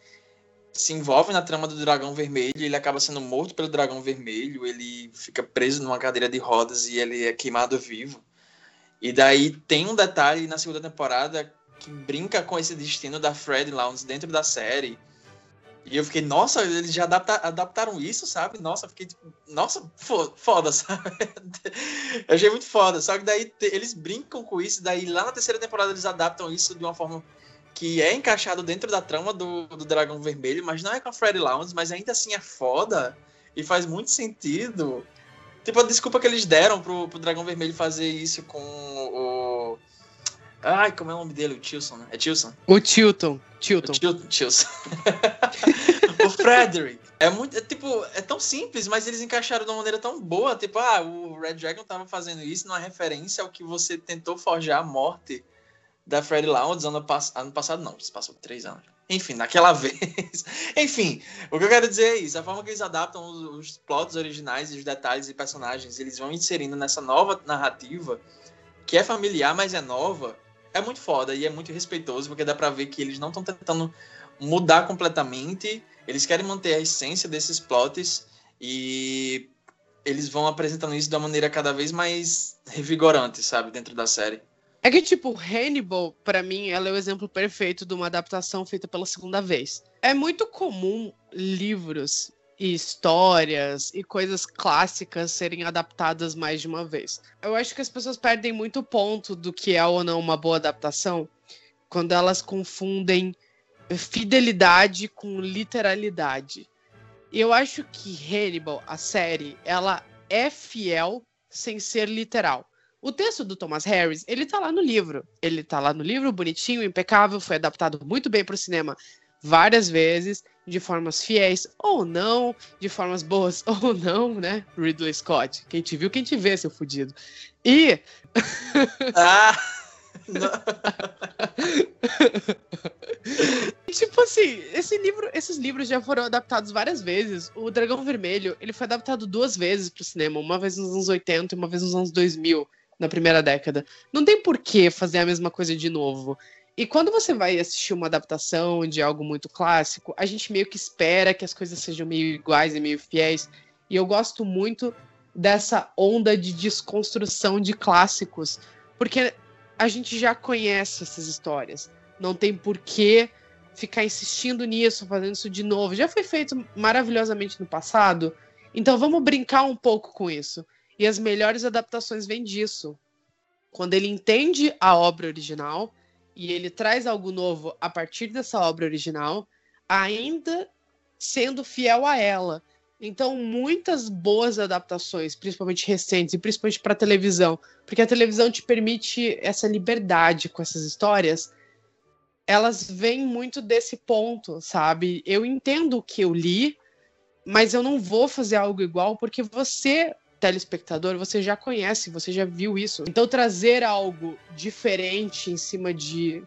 se envolve na trama do Dragão Vermelho, ele acaba sendo morto pelo Dragão Vermelho, ele fica preso numa cadeira de rodas e ele é queimado vivo. E daí tem um detalhe na segunda temporada que brinca com esse destino da Fred Lounge dentro da série. E eu fiquei, nossa, eles já adapta, adaptaram isso, sabe? Nossa, fiquei tipo, nossa, foda, sabe? eu achei muito foda. Só que daí eles brincam com isso, daí lá na terceira temporada eles adaptam isso de uma forma que é encaixado dentro da trama do, do Dragão Vermelho, mas não é com a Freddy Lounge, mas ainda assim é foda e faz muito sentido. Tipo, a desculpa que eles deram pro, pro Dragão Vermelho fazer isso com o. Ai, como é o nome dele? O Tilson, né? É Tilson? O Tilton. Tilton. O Tilton. Tilson. o Frederick. É muito. É, tipo, é tão simples, mas eles encaixaram de uma maneira tão boa. Tipo, ah, o Red Dragon tava fazendo isso numa referência ao que você tentou forjar a morte da Freddy Lounge ano, pass ano passado, não, passou três anos. Enfim, naquela vez. Enfim, o que eu quero dizer é isso: a forma que eles adaptam os, os plots originais e os detalhes e personagens, eles vão inserindo nessa nova narrativa, que é familiar, mas é nova, é muito foda e é muito respeitoso, porque dá pra ver que eles não estão tentando mudar completamente, eles querem manter a essência desses plots e eles vão apresentando isso de uma maneira cada vez mais revigorante, sabe, dentro da série. É que, tipo, Hannibal, para mim, ela é o exemplo perfeito de uma adaptação feita pela segunda vez. É muito comum livros e histórias e coisas clássicas serem adaptadas mais de uma vez. Eu acho que as pessoas perdem muito ponto do que é ou não uma boa adaptação quando elas confundem fidelidade com literalidade. Eu acho que Hannibal, a série, ela é fiel sem ser literal. O texto do Thomas Harris, ele tá lá no livro. Ele tá lá no livro, bonitinho, impecável, foi adaptado muito bem para o cinema várias vezes, de formas fiéis ou não, de formas boas ou não, né? Ridley Scott. Quem te viu, quem te vê, seu fudido. E. Ah! tipo assim, esse livro, esses livros já foram adaptados várias vezes. O Dragão Vermelho, ele foi adaptado duas vezes para o cinema, uma vez nos anos 80 e uma vez nos anos 2000 na primeira década. Não tem por que fazer a mesma coisa de novo. E quando você vai assistir uma adaptação de algo muito clássico, a gente meio que espera que as coisas sejam meio iguais e meio fiéis. E eu gosto muito dessa onda de desconstrução de clássicos, porque a gente já conhece essas histórias. Não tem por que ficar insistindo nisso, fazendo isso de novo. Já foi feito maravilhosamente no passado, então vamos brincar um pouco com isso. E as melhores adaptações vêm disso. Quando ele entende a obra original e ele traz algo novo a partir dessa obra original, ainda sendo fiel a ela. Então, muitas boas adaptações, principalmente recentes, e principalmente para televisão, porque a televisão te permite essa liberdade com essas histórias, elas vêm muito desse ponto, sabe? Eu entendo o que eu li, mas eu não vou fazer algo igual porque você telespectador, você já conhece, você já viu isso. Então trazer algo diferente em cima de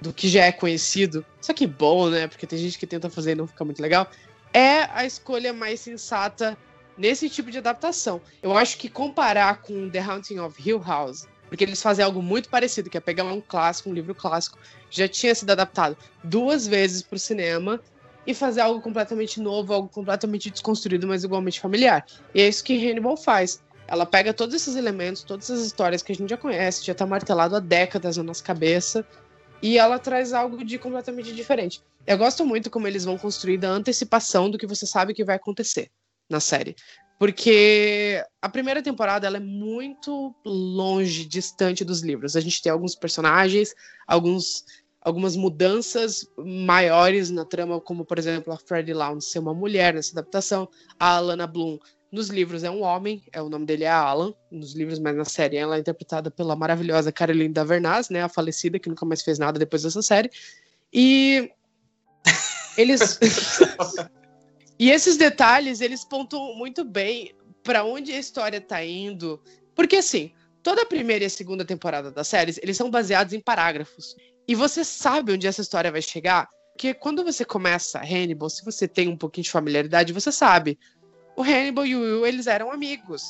do que já é conhecido, só que bom, né? Porque tem gente que tenta fazer e não fica muito legal, é a escolha mais sensata nesse tipo de adaptação. Eu acho que comparar com The Haunting of Hill House Porque eles fazem algo muito parecido, que é pegar um clássico, um livro clássico, já tinha sido adaptado duas vezes para o cinema e fazer algo completamente novo, algo completamente desconstruído, mas igualmente familiar. E é isso que Hannibal faz. Ela pega todos esses elementos, todas essas histórias que a gente já conhece, já tá martelado há décadas na nossa cabeça, e ela traz algo de completamente diferente. Eu gosto muito como eles vão construir a antecipação do que você sabe que vai acontecer na série. Porque a primeira temporada ela é muito longe, distante dos livros. A gente tem alguns personagens, alguns, algumas mudanças maiores na trama, como por exemplo a Freddie Lounge ser uma mulher nessa adaptação, a Alana Bloom nos livros é um homem, é o nome dele é Alan, nos livros, mas na série ela é interpretada pela maravilhosa Caroline Davernaz, né, a falecida que nunca mais fez nada depois dessa série. E eles E esses detalhes, eles pontuam muito bem para onde a história tá indo. Porque, assim, toda a primeira e a segunda temporada das séries, eles são baseados em parágrafos. E você sabe onde essa história vai chegar. Porque quando você começa Hannibal, se você tem um pouquinho de familiaridade, você sabe. O Hannibal e o Will, eles eram amigos.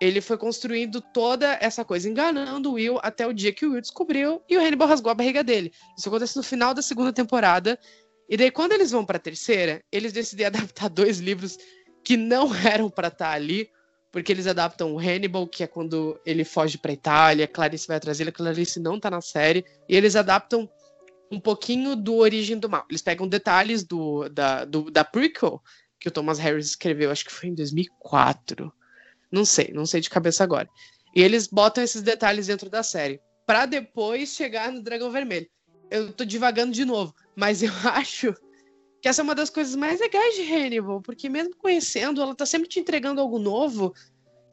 Ele foi construindo toda essa coisa, enganando o Will até o dia que o Will descobriu e o Hannibal rasgou a barriga dele. Isso acontece no final da segunda temporada. E daí, quando eles vão para a terceira, eles decidem adaptar dois livros que não eram para estar tá ali, porque eles adaptam o Hannibal, que é quando ele foge para Itália, Clarice vai atrás dele, Clarice não tá na série, e eles adaptam um pouquinho do Origem do Mal. Eles pegam detalhes do, da, do, da prequel que o Thomas Harris escreveu, acho que foi em 2004. Não sei, não sei de cabeça agora. E eles botam esses detalhes dentro da série, para depois chegar no Dragão Vermelho. Eu tô divagando de novo, mas eu acho que essa é uma das coisas mais legais de Hannibal, porque mesmo conhecendo, ela tá sempre te entregando algo novo,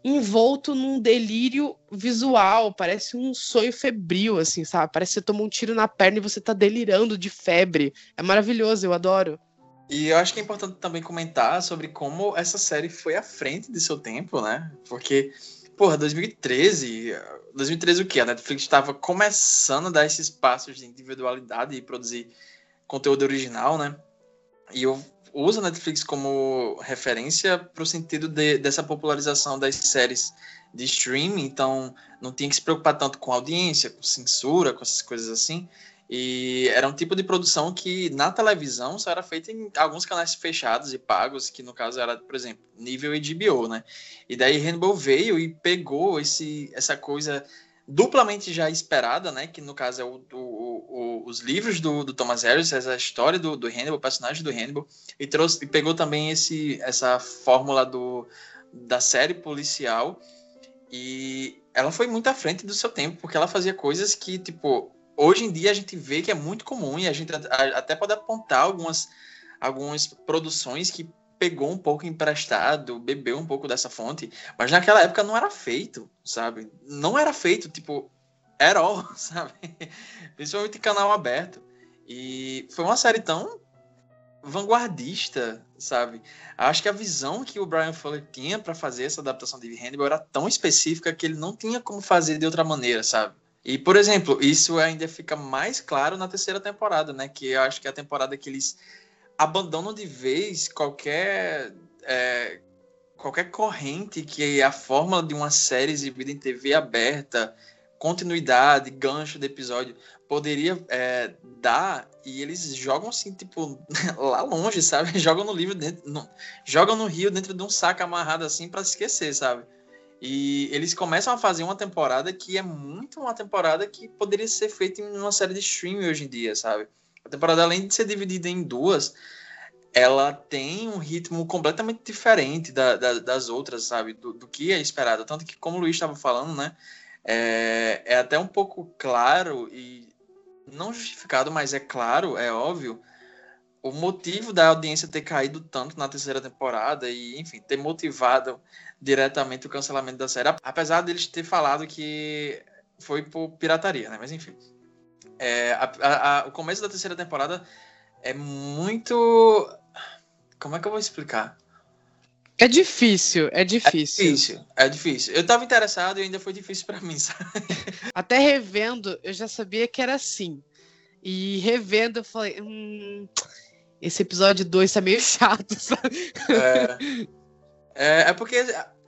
envolto num delírio visual, parece um sonho febril, assim, sabe? Parece que você tomou um tiro na perna e você tá delirando de febre. É maravilhoso, eu adoro. E eu acho que é importante também comentar sobre como essa série foi à frente de seu tempo, né? Porque, porra, 2013. 2013 o quê? A Netflix estava começando a dar esses passos de individualidade e produzir conteúdo original, né? E eu uso a Netflix como referência para o sentido de, dessa popularização das séries de streaming, então não tinha que se preocupar tanto com audiência, com censura, com essas coisas assim. E era um tipo de produção que na televisão só era feita em alguns canais fechados e pagos, que no caso era, por exemplo, nível HBO, né? E daí Hannibal veio e pegou esse, essa coisa duplamente já esperada, né? Que no caso é o, o, o, os livros do, do, Thomas Harris, essa história do, do Hannibal, o personagem do Hannibal, e trouxe e pegou também esse, essa fórmula do, da série policial e ela foi muito à frente do seu tempo, porque ela fazia coisas que, tipo, hoje em dia a gente vê que é muito comum e a gente até pode apontar algumas, algumas produções que pegou um pouco emprestado, bebeu um pouco dessa fonte, mas naquela época não era feito, sabe? Não era feito, tipo, era all, sabe? Principalmente canal aberto. E foi uma série tão vanguardista, sabe? Acho que a visão que o Brian Fuller tinha para fazer essa adaptação de Hannibal era tão específica que ele não tinha como fazer de outra maneira, sabe? E, por exemplo, isso ainda fica mais claro na terceira temporada, né? Que eu acho que é a temporada que eles abandonam de vez qualquer é, qualquer corrente que é a fórmula de uma série exibida em TV aberta, continuidade, gancho de episódio poderia é, dar e eles jogam assim tipo lá longe, sabe? Jogam no livro dentro, no, jogam no rio dentro de um saco amarrado assim para esquecer, sabe? E eles começam a fazer uma temporada que é muito uma temporada que poderia ser feita em uma série de streaming hoje em dia, sabe? A temporada, além de ser dividida em duas, ela tem um ritmo completamente diferente da, da, das outras, sabe? Do, do, que é esperado. Tanto que, como o Luiz estava falando, né? É, é até um pouco claro e não justificado, mas é claro, é óbvio, o motivo da audiência ter caído tanto na terceira temporada e, enfim, ter motivado diretamente o cancelamento da série, apesar deles ter falado que foi por pirataria, né? Mas enfim. É, a, a, a, o começo da terceira temporada é muito. Como é que eu vou explicar? É difícil, é difícil. É difícil, é difícil. Eu tava interessado e ainda foi difícil para mim, sabe? Até revendo, eu já sabia que era assim. E revendo, eu falei, hum, esse episódio 2 tá meio chato, sabe? É, é, é porque,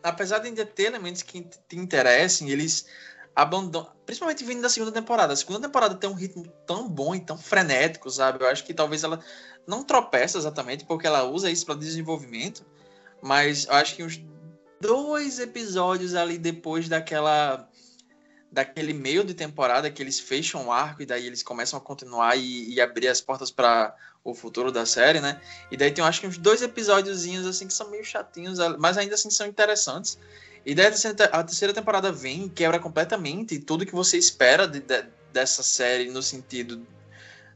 apesar de ainda ter elementos que te interessem, eles principalmente vindo da segunda temporada. A segunda temporada tem um ritmo tão bom e tão frenético, sabe? Eu acho que talvez ela não tropeça exatamente porque ela usa isso para desenvolvimento, mas eu acho que uns dois episódios ali depois daquela daquele meio de temporada que eles fecham o arco e daí eles começam a continuar e, e abrir as portas para o futuro da série, né? E daí tem, eu acho que uns dois episódiozinhos assim que são meio chatinhos, mas ainda assim são interessantes. E daí a terceira temporada vem, quebra completamente tudo que você espera de, de, dessa série no sentido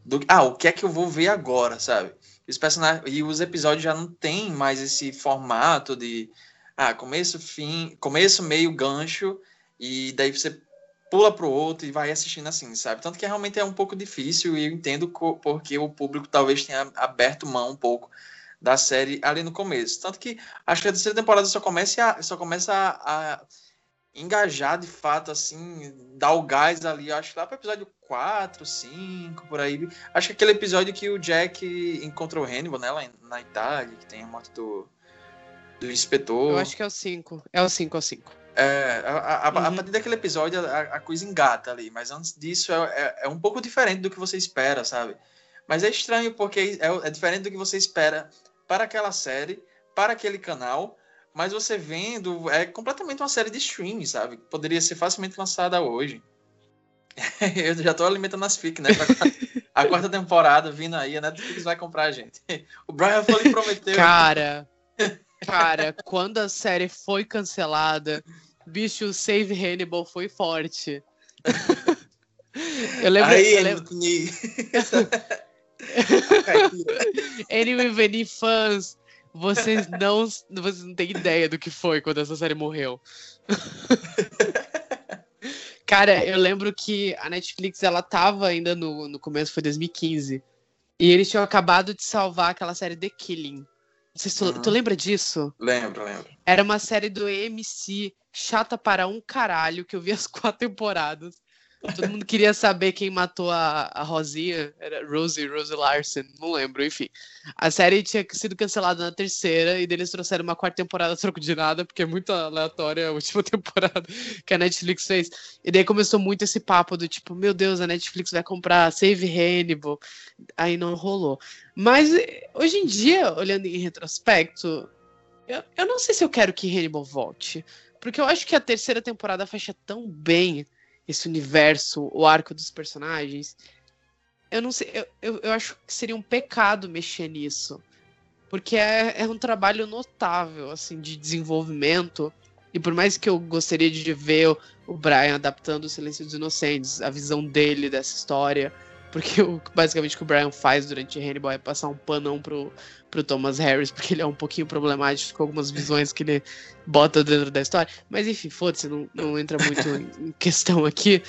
do ah, o que é que eu vou ver agora, sabe? Os personagens e os episódios já não tem mais esse formato de ah, começo, fim, começo, meio, gancho e daí você pula pro outro e vai assistindo assim, sabe? Tanto que realmente é um pouco difícil e eu entendo porque o público talvez tenha aberto mão um pouco da série ali no começo. Tanto que acho que a terceira temporada só começa a, só começa a, a engajar de fato, assim, dar o gás ali, acho que lá pro episódio 4, 5, por aí. Acho que aquele episódio que o Jack encontrou o Hannibal, né, lá na Itália, que tem a morte do, do inspetor. Eu acho que é o 5. É o 5, é o 5. É, a, a, uhum. a, partir daquele episódio a, a, coisa engata ali, mas antes disso é, é, é, um pouco diferente do que você espera, sabe? Mas é estranho porque é, é diferente do que você espera para aquela série, para aquele canal, mas você vendo, é completamente uma série de streaming, sabe? Poderia ser facilmente lançada hoje. Eu já tô alimentando as fic, né? a quarta temporada vindo aí, a Netflix vai comprar a gente. O Brian Foley prometeu. Cara, cara, quando a série foi cancelada, bicho, Save Hannibal foi forte. Eu lembro. Aí, eu lembro... anyway, Veni fãs, vocês não, vocês não têm ideia do que foi quando essa série morreu. Cara, eu lembro que a Netflix ela tava ainda no, no começo, foi 2015. E eles tinham acabado de salvar aquela série The Killing. Se tu, uhum. tu lembra disso? Lembro, lembro. Era uma série do AMC, chata para um caralho, que eu vi as quatro temporadas. Todo mundo queria saber quem matou a, a Rosinha. Era Rosie, Rosie Larson, não lembro, enfim. A série tinha sido cancelada na terceira e deles trouxeram uma quarta temporada troco de nada, porque é muito aleatória a última temporada que a Netflix fez. E daí começou muito esse papo do tipo, meu Deus, a Netflix vai comprar Save Hannibal. Aí não rolou. Mas hoje em dia, olhando em retrospecto, eu, eu não sei se eu quero que Hannibal volte. Porque eu acho que a terceira temporada fecha tão bem esse universo, o arco dos personagens. Eu não sei, eu, eu, eu acho que seria um pecado mexer nisso. Porque é, é um trabalho notável, assim, de desenvolvimento. E por mais que eu gostaria de ver o, Brian adaptando o Silêncio dos Inocentes, a visão dele dessa história, porque o, basicamente o que o Brian faz durante Hannibal é passar um panão pro, pro Thomas Harris, porque ele é um pouquinho problemático com algumas visões que ele bota dentro da história. Mas enfim, foda-se, não, não entra muito em questão aqui.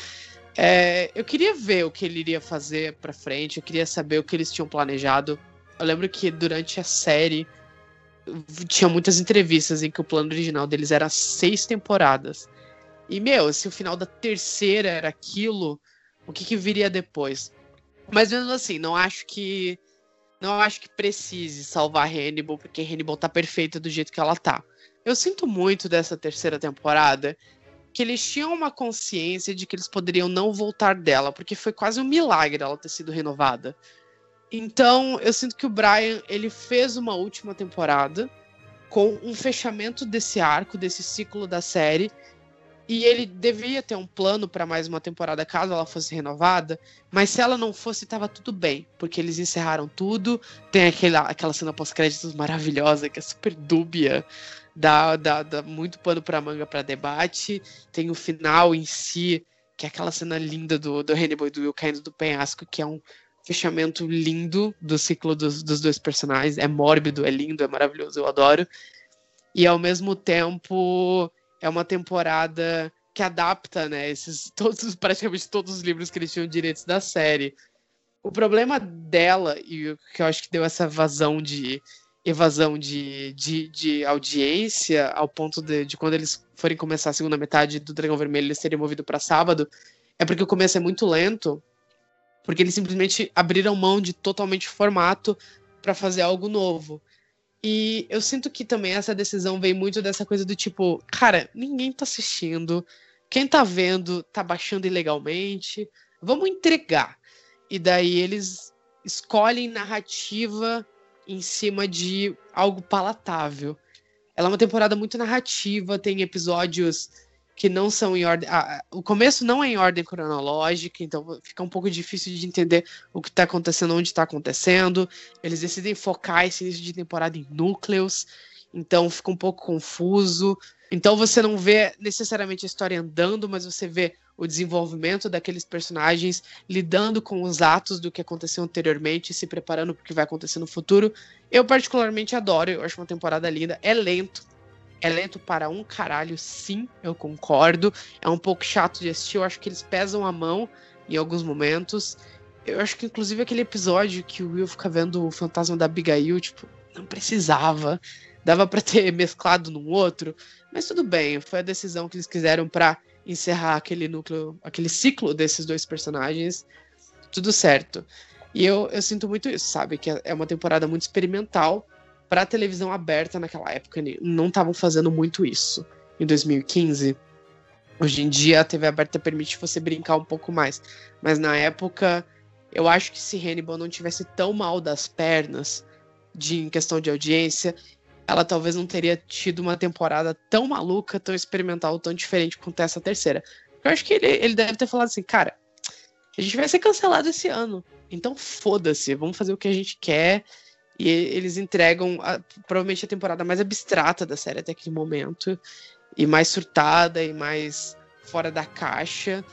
É, eu queria ver o que ele iria fazer pra frente, eu queria saber o que eles tinham planejado. Eu lembro que durante a série tinha muitas entrevistas em que o plano original deles era seis temporadas. E, meu, se o final da terceira era aquilo, o que, que viria depois? Mas mesmo assim, não acho que. Não acho que precise salvar Hannibal, porque Hannibal tá perfeita do jeito que ela tá. Eu sinto muito dessa terceira temporada que eles tinham uma consciência de que eles poderiam não voltar dela, porque foi quase um milagre ela ter sido renovada. Então, eu sinto que o Brian, ele fez uma última temporada com um fechamento desse arco, desse ciclo da série, e ele devia ter um plano para mais uma temporada caso ela fosse renovada, mas se ela não fosse, estava tudo bem, porque eles encerraram tudo. Tem aquela, aquela cena pós-créditos maravilhosa, que é super dúbia, dá, dá, dá muito pano para manga para debate. Tem o final em si, que é aquela cena linda do, do Hannibal e do Will caindo do penhasco, que é um fechamento lindo do ciclo dos, dos dois personagens. É mórbido, é lindo, é maravilhoso, eu adoro. E ao mesmo tempo é uma temporada que adapta, né, esses todos praticamente todos os livros que eles tinham direitos da série. O problema dela e o que eu acho que deu essa vazão de evasão de, de, de audiência ao ponto de, de, quando eles forem começar a segunda metade do Dragão Vermelho eles serem movidos para sábado é porque o começo é muito lento porque eles simplesmente abriram mão de totalmente formato para fazer algo novo e eu sinto que também essa decisão vem muito dessa coisa do tipo, cara, ninguém tá assistindo. quem tá vendo tá baixando ilegalmente. Vamos entregar. E daí eles escolhem narrativa em cima de algo palatável. Ela é uma temporada muito narrativa, tem episódios que não são em ordem. Ah, o começo não é em ordem cronológica, então fica um pouco difícil de entender o que está acontecendo, onde está acontecendo. Eles decidem focar esse início de temporada em núcleos, então fica um pouco confuso. Então você não vê necessariamente a história andando, mas você vê o desenvolvimento daqueles personagens lidando com os atos do que aconteceu anteriormente, se preparando para o que vai acontecer no futuro. Eu particularmente adoro, eu acho uma temporada linda. É lento, é lento para um caralho, sim, eu concordo. É um pouco chato de assistir, eu acho que eles pesam a mão em alguns momentos. Eu acho que, inclusive, aquele episódio que o Will fica vendo o fantasma da Abigail, tipo, não precisava. Dava para ter mesclado num outro. Mas tudo bem, foi a decisão que eles quiseram para encerrar aquele núcleo, aquele ciclo desses dois personagens. Tudo certo. E eu, eu sinto muito isso, sabe? Que é uma temporada muito experimental para televisão aberta naquela época não estavam fazendo muito isso. Em 2015, hoje em dia a TV aberta permite você brincar um pouco mais, mas na época eu acho que se Hannibal não tivesse tão mal das pernas de em questão de audiência, ela talvez não teria tido uma temporada tão maluca, tão experimental, tão diferente quanto essa terceira. Eu acho que ele, ele deve ter falado assim, cara, a gente vai ser cancelado esse ano. Então foda-se, vamos fazer o que a gente quer e eles entregam a, provavelmente a temporada mais abstrata da série até aquele momento. E mais surtada e mais fora da caixa.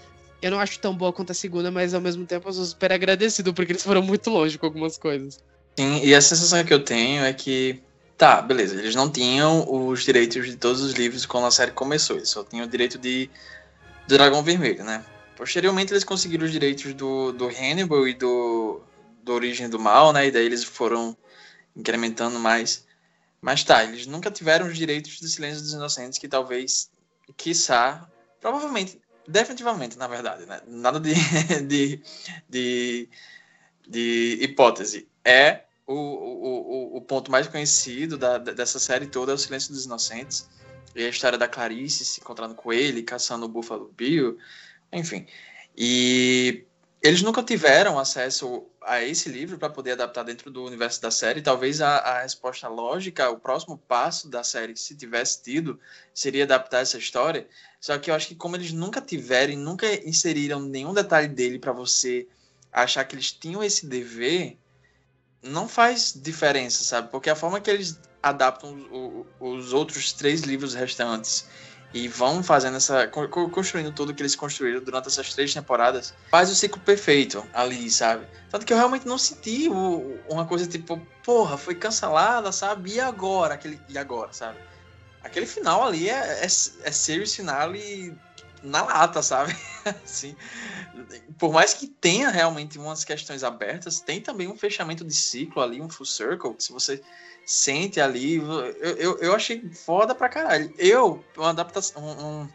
Eu não acho tão boa quanto a segunda, mas ao mesmo tempo eu sou super agradecido porque eles foram muito longe com algumas coisas. Sim, e a sensação que eu tenho é que. Tá, beleza, eles não tinham os direitos de todos os livros quando a série começou, eles só tinham o direito de do Dragão Vermelho, né? Posteriormente eles conseguiram os direitos do, do Hannibal e do, do Origem do Mal, né? E daí eles foram incrementando mais. Mas tá, eles nunca tiveram os direitos do silêncio dos inocentes, que talvez, quiçá, provavelmente, definitivamente, na verdade, né? Nada de, de, de, de hipótese. É o, o, o ponto mais conhecido da, dessa série toda é o Silêncio dos Inocentes. E a história da Clarice se encontrando com ele, caçando o Buffalo Bill, enfim. E eles nunca tiveram acesso a esse livro para poder adaptar dentro do universo da série. Talvez a, a, resposta lógica, o próximo passo da série, se tivesse tido, seria adaptar essa história. Só que eu acho que como eles nunca tiveram e nunca inseriram nenhum detalhe dele para você achar que eles tinham esse dever, não faz diferença, sabe? Porque a forma que eles adaptam os, os outros três livros restantes e vão fazendo essa. construindo tudo que eles construíram durante essas três temporadas, faz o ciclo perfeito ali, sabe? Tanto que eu realmente não senti o, uma coisa tipo, porra, foi cancelada, sabe? E agora? Aquele, e agora, sabe? Aquele final ali é, é, é series finale na lata, sabe? assim, por mais que tenha realmente umas questões abertas, tem também um fechamento de ciclo ali, um full circle, que se você sente ali. Eu, eu, eu achei foda pra caralho. Eu, uma adaptação. Um,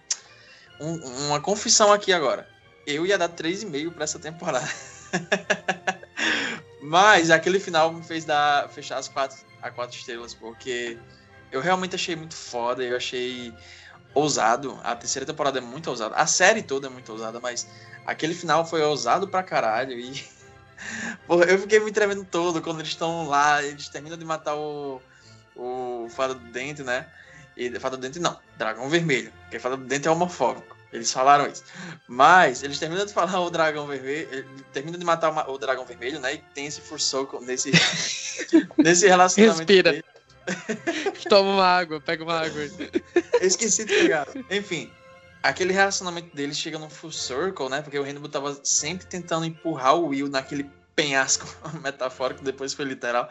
um, uma confissão aqui agora. Eu ia dar 3,5 pra essa temporada. Mas aquele final me fez dar, fechar as quatro, a quatro estrelas, porque eu realmente achei muito foda. Eu achei ousado. A terceira temporada é muito ousada. A série toda é muito ousada, mas aquele final foi ousado pra caralho. E Porra, eu fiquei me tremendo todo quando eles estão lá, eles terminam de matar o, o Fada do Dente, né? E Fada do Dente não, Dragão Vermelho, porque Fada do Dente é homofóbico. Eles falaram isso. Mas eles terminam de falar o dragão vermelho. Terminam de matar o dragão vermelho, né? E tem esse fursoco nesse, nesse relacionamento. Respira. Dele. Toma uma água, pega uma água. Eu esqueci de pegar. Enfim, aquele relacionamento deles chega no full circle, né? Porque o Hannibal tava sempre tentando empurrar o Will naquele penhasco metafórico, depois foi literal,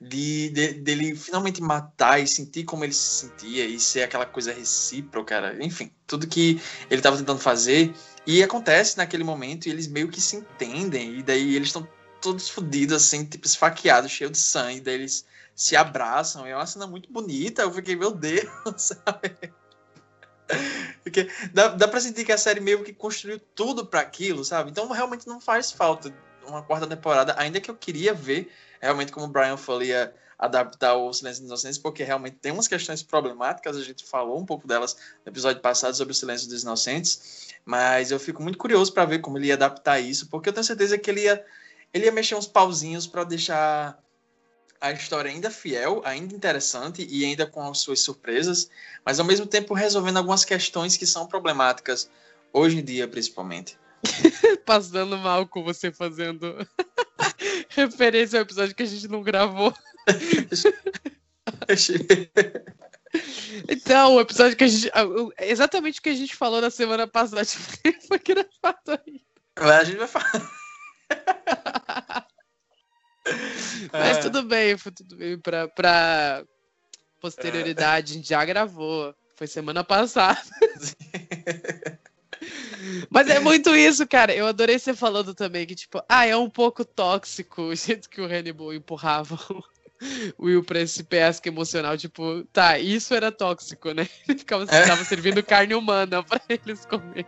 de, de, dele finalmente matar e sentir como ele se sentia e ser aquela coisa recíproca, cara. Enfim, tudo que ele tava tentando fazer e acontece naquele momento e eles meio que se entendem e daí eles estão todos fodidos, assim, tipo esfaqueados, cheio de sangue, daí eles se abraçam. É uma cena muito bonita. Eu fiquei, meu Deus, sabe? Porque dá, dá pra sentir que a série meio que construiu tudo para aquilo, sabe? Então realmente não faz falta uma quarta temporada, ainda que eu queria ver, realmente como o Brian falou, a, adaptar o Silêncio dos Inocentes, porque realmente tem umas questões problemáticas, a gente falou um pouco delas no episódio passado sobre o Silêncio dos Inocentes, mas eu fico muito curioso para ver como ele ia adaptar isso, porque eu tenho certeza que ele ia, ele ia mexer uns pauzinhos para deixar a história ainda fiel, ainda interessante e ainda com as suas surpresas, mas ao mesmo tempo resolvendo algumas questões que são problemáticas hoje em dia, principalmente. Passando mal com você fazendo referência ao episódio que a gente não gravou. Então, o episódio que a gente. Exatamente o que a gente falou na semana passada foi gravado aí. A gente vai falar. Mas é. tudo bem, foi tudo bem pra, pra posterioridade. A gente já gravou. Foi semana passada. Mas é muito isso, cara. Eu adorei você falando também que, tipo, ah, é um pouco tóxico o jeito que o Hannibal empurrava o Will pra esse pesca emocional. Tipo, tá, isso era tóxico, né? Ele ficava, é. servindo carne humana pra eles comer.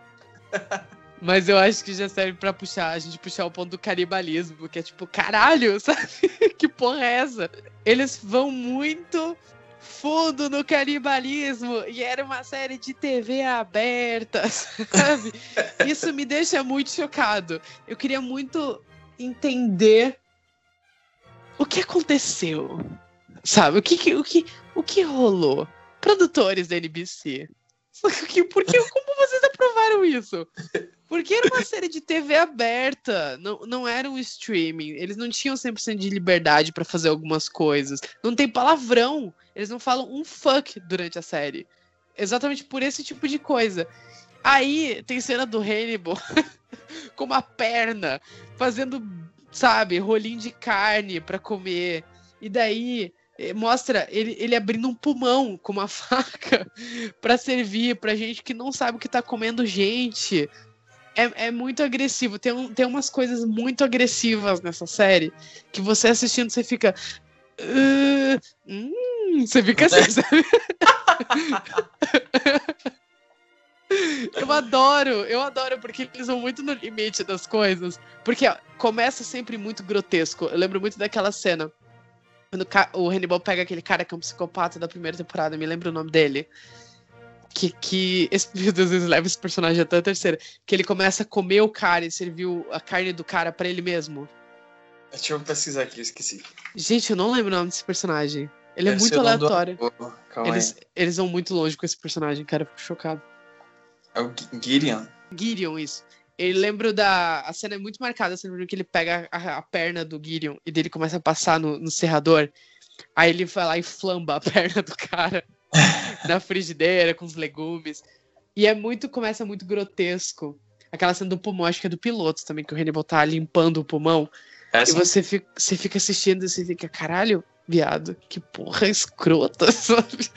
Mas eu acho que já serve pra puxar, a gente puxar o ponto do canibalismo, que é tipo, caralho, sabe? que porra é essa? Eles vão muito fundo no canibalismo e era uma série de TV aberta, sabe? Isso me deixa muito chocado. Eu queria muito entender o que aconteceu, sabe? O que, o que, o que rolou? Produtores da NBC. Que, como vocês aprovaram isso? Porque era uma série de TV aberta, não, não era um streaming. Eles não tinham 100% de liberdade para fazer algumas coisas. Não tem palavrão. Eles não falam um fuck durante a série. Exatamente por esse tipo de coisa. Aí tem cena do Hannibal com uma perna fazendo, sabe, rolinho de carne para comer. E daí mostra ele, ele abrindo um pulmão com uma faca para servir pra gente que não sabe o que tá comendo gente é, é muito agressivo. Tem, um, tem umas coisas muito agressivas nessa série que você assistindo, você fica. Uh, hum, você fica assim, sabe? eu adoro, eu adoro, porque eles vão muito no limite das coisas. Porque ó, começa sempre muito grotesco. Eu lembro muito daquela cena. Quando o Hannibal pega aquele cara que é um psicopata da primeira temporada, me lembro o nome dele que, que esse, meu Deus, eles levam esse personagem até a terceira, que ele começa a comer o cara e serviu a carne do cara para ele mesmo. Deixa eu pesquisar aqui, esqueci. Gente, eu não lembro o nome desse personagem. Ele Deve é muito aleatório. Eles, eles vão muito longe com esse personagem, cara, eu fico chocado. É o Gideon. Gideon, isso. Ele lembra da. A cena é muito marcada, você lembra que ele pega a, a, perna do Gideon e dele começa a passar no, no serrador. Aí ele vai lá e flamba a perna do cara. na frigideira com os legumes. E é muito, começa muito grotesco. Aquela cena do pulmão, acho que é do piloto também, que o Hannibal tá limpando o pulmão. É assim? E você fica, você fica assistindo e você fica, caralho, viado, que porra escrota, sabe?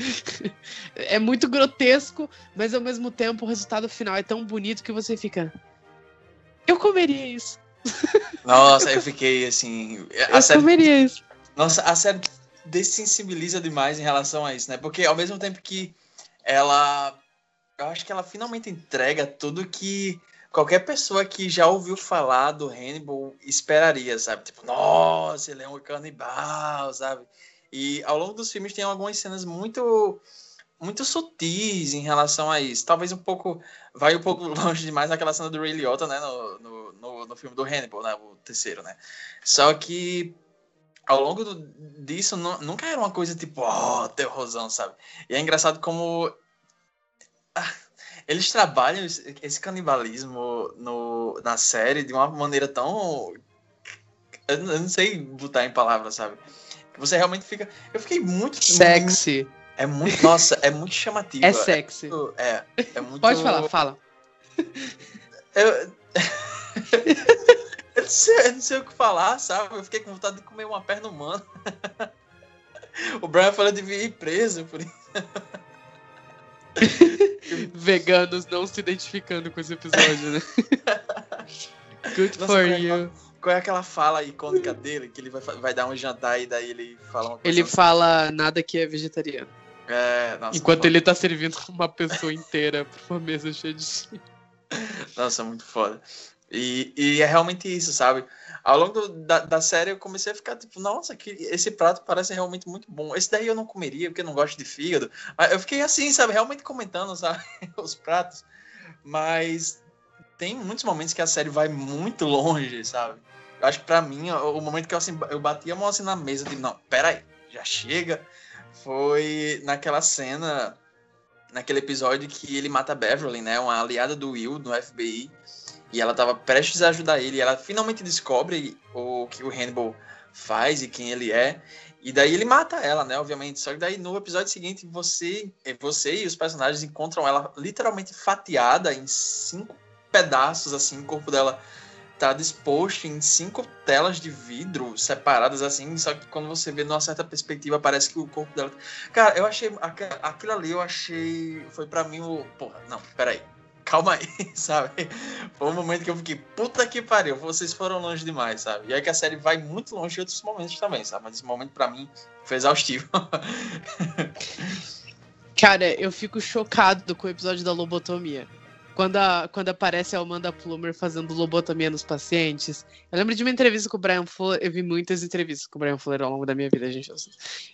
É muito grotesco, mas ao mesmo tempo o resultado final é tão bonito que você fica. Eu comeria isso. Nossa, eu fiquei assim. eu série... comeria isso. Nossa, a série dessensibiliza demais em relação a isso, né? Porque ao mesmo tempo que ela. Eu acho que ela finalmente entrega tudo que qualquer pessoa que já ouviu falar do Hannibal esperaria, sabe? Tipo, nossa, ele é um canibal, sabe? E ao longo dos filmes tem algumas cenas muito muito sutis em relação a isso. Talvez um pouco. Vai um pouco longe demais naquela cena do Ray Liotta, né? No, no, no, no filme do Hannibal, né? O terceiro, né? Só que ao longo do, disso, não, nunca era uma coisa tipo, ó, oh, terrorzão, sabe? E é engraçado como. Ah, eles trabalham esse canibalismo no, na série de uma maneira tão. Eu não sei botar em palavras, sabe? Você realmente fica. Eu fiquei muito. Sexy. É muito. Nossa, é muito chamativo. É sexy. É, é, é muito. Pode falar, fala. Eu. Eu não, sei, eu não sei o que falar, sabe? Eu fiquei com vontade de comer uma perna humana. o Brian falou de vir preso por isso. Veganos não se identificando com esse episódio, né? Good Nossa, for you. Qual é aquela fala icônica dele? Que ele vai, vai dar um jantar e daí ele fala uma coisa Ele assim. fala nada que é vegetariano. É, nossa, Enquanto ele tá servindo uma pessoa inteira pra uma mesa cheia de Nossa, muito foda. E, e é realmente isso, sabe? Ao longo do, da, da série eu comecei a ficar tipo, nossa, que esse prato parece realmente muito bom. Esse daí eu não comeria porque eu não gosto de fígado. Eu fiquei assim, sabe? Realmente comentando, sabe? Os pratos. Mas tem muitos momentos que a série vai muito longe, sabe? Eu acho que pra mim, o momento que eu, assim, eu bati a mão assim na mesa, tipo, não, peraí, já chega. Foi naquela cena, naquele episódio que ele mata Beverly, né? Uma aliada do Will, do FBI. E ela tava prestes a ajudar ele. E ela finalmente descobre o que o Hannibal faz e quem ele é. E daí ele mata ela, né? Obviamente. Só que daí no episódio seguinte, você, você e os personagens encontram ela literalmente fatiada em cinco pedaços, assim. O corpo dela tá disposto em cinco telas de vidro separadas, assim. Só que quando você vê numa certa perspectiva, parece que o corpo dela. Cara, eu achei. Aquilo ali eu achei. Foi pra mim o. Porra, não, peraí. Calma aí, sabe? Foi um momento que eu fiquei, puta que pariu, vocês foram longe demais, sabe? E é que a série vai muito longe em outros momentos também, sabe? Mas esse momento pra mim foi exaustivo. Cara, eu fico chocado com o episódio da lobotomia. Quando, a- quando aparece a Amanda Plummer fazendo lobotomia nos pacientes. Eu lembro de uma entrevista com o Brian Fuller. Eu vi muitas entrevistas com o Brian Fuller ao longo da minha vida, gente. Eu,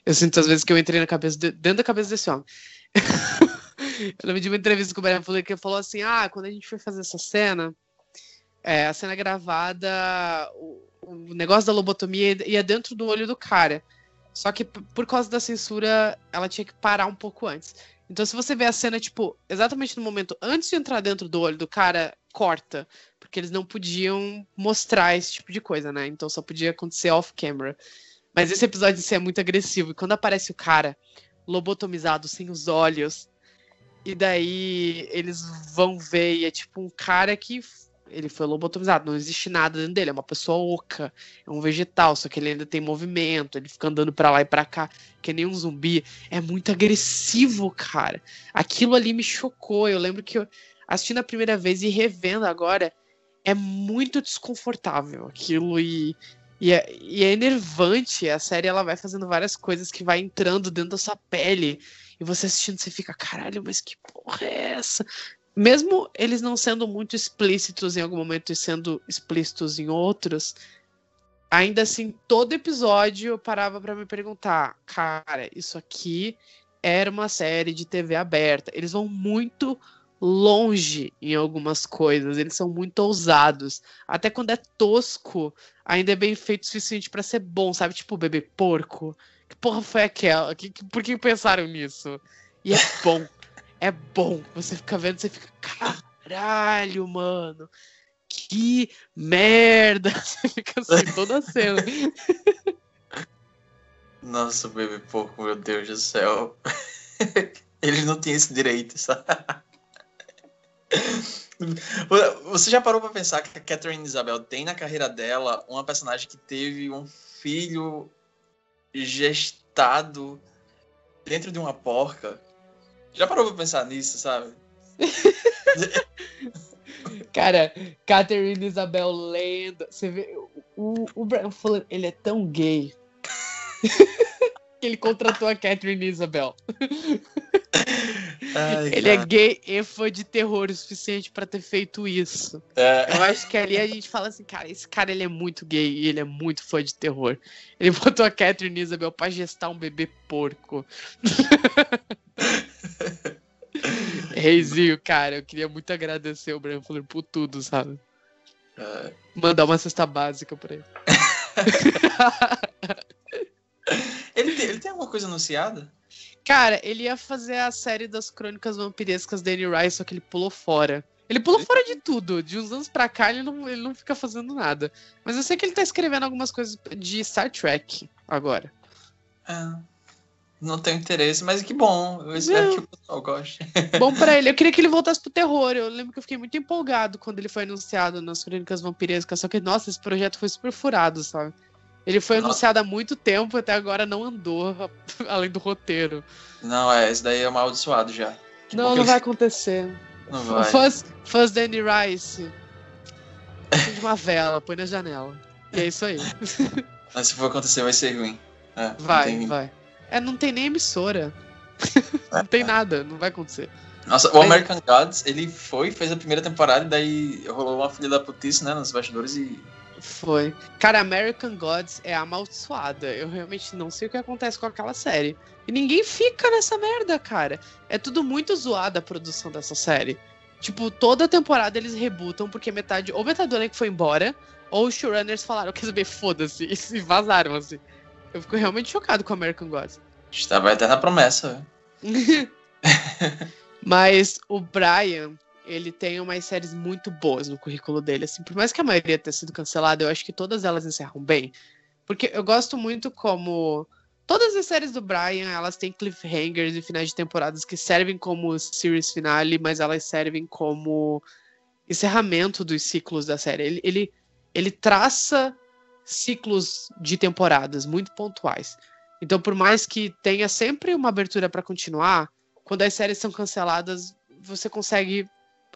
eu sinto às vezes que eu entrei na cabeça de- dentro da cabeça desse homem. eu lembro de uma entrevista com o Brian Fuller que ele falou assim: ah, quando a gente foi fazer essa cena, é, a cena gravada, o, o negócio da lobotomia ia dentro do olho do cara. Só que por causa da censura, ela tinha que parar um pouco antes. Então, se você vê a cena, tipo, exatamente no momento antes de entrar dentro do olho do cara, corta. Porque eles não podiam mostrar esse tipo de coisa, né? Então só podia acontecer off-camera. Mas esse episódio em si é muito agressivo. E quando aparece o cara lobotomizado, sem os olhos, e daí eles vão ver, e é tipo um cara que ele foi lobotomizado, não existe nada dentro dele, é uma pessoa oca, é um vegetal, só que ele ainda tem movimento, ele fica andando pra lá e pra cá, que nem um zumbi. É muito agressivo, cara. Aquilo ali me chocou. Eu lembro que eu assistindo a primeira vez e revendo agora, é muito desconfortável aquilo e. E é, e é enervante, a série ela vai fazendo várias coisas que vai entrando dentro da sua pele. E você assistindo, você fica, caralho, mas que porra é essa? Mesmo eles não sendo muito explícitos em algum momento e sendo explícitos em outros, ainda assim, todo episódio eu parava pra me perguntar, cara, isso aqui era uma série de TV aberta. Eles vão muito longe em algumas coisas, eles são muito ousados. Até quando é tosco, ainda é bem feito o suficiente pra ser bom, sabe? Tipo, bebê porco. Que porra foi aquela? Que, que- por que pensaram nisso? E é bom. É bom. Você fica vendo, você fica, caralho, mano. Que merda! Você fica assim toda cena. Nossa, bebê porco, meu Deus do céu. Eles não tinham esse direito, sabe? Você já parou pra pensar que a Catherine Isabel tem na carreira dela uma personagem que teve um filho gestado dentro de uma porca? Já parou pra pensar nisso, sabe? Cara, Catherine Isabel lenda. Você vê, o, o Brian Fuller, ele é tão gay. que ele contratou a Catherine Isabel. Ai, Ele é gay e fã de terror o suficiente pra ter feito isso. É, Eu acho que ali a gente fala assim, cara, esse cara ele é muito gay e ele é muito fã de terror. Ele botou a Catherine Isabel pra gestar um bebê porco. Reizinho, cara, eu queria muito agradecer o Brian Fuller por tudo, sabe? é. Mandar uma cesta básica pra ele. Ele, tem, ele tem alguma coisa anunciada? Cara, ele ia fazer a série das crônicas vampirescas da Anne Rice, só que ele pulou fora. Ele pulou fora de tudo. De uns anos pra cá, ele não, ele não fica fazendo nada. Mas eu sei que ele tá escrevendo algumas coisas de Star Trek agora. É, não tenho interesse, mas que bom. Eu espero Não. que o pessoal goste. Bom pra ele. Eu queria que ele voltasse pro terror. Eu lembro que eu fiquei muito empolgado quando ele foi anunciado nas crônicas vampirescas. Só que, nossa, esse projeto foi super furado, sabe? Ele foi Nossa. anunciado há muito tempo, até agora não andou, além do roteiro. Não, é, esse daí é amaldiçoado já. Tipo, não, não vai acontecer. Não vai. Fãs, fãs da Anne Rice. Acende uma vela, põe na janela. E é isso aí. Mas se for acontecer, vai ser ruim. É, Vai, vai. É, não tem nem emissora. não tem nada, não vai acontecer. Nossa, o American Gods, ele foi, fez a primeira temporada e daí rolou uma filha da putice, né, nos bastidores e... Foi. Cara, American Gods é amaldiçoada. Eu realmente não sei o que acontece com aquela série. E ninguém fica nessa merda, cara. É tudo muito zoado a produção dessa série. Tipo, toda temporada eles rebutam porque metade, ou metade do elenco foi embora, ou os showrunners falaram, quer saber, foda-se, e vazaram, assim. Eu fico realmente chocado com American Gods. Estava até na promessa. Mas o Brian, ele tem umas séries muito boas no currículo dele. Assim, por mais que a maioria tenha sido cancelada, eu acho que todas elas encerram bem. Porque eu gosto muito como. Todas as séries do Brian, elas têm cliffhangers e finais de temporadas que servem como series finale, mas elas servem como encerramento dos ciclos da série. Ele, ele, ele traça ciclos de temporadas muito pontuais. Então, por mais que tenha sempre uma abertura para continuar, quando as séries são canceladas, você consegue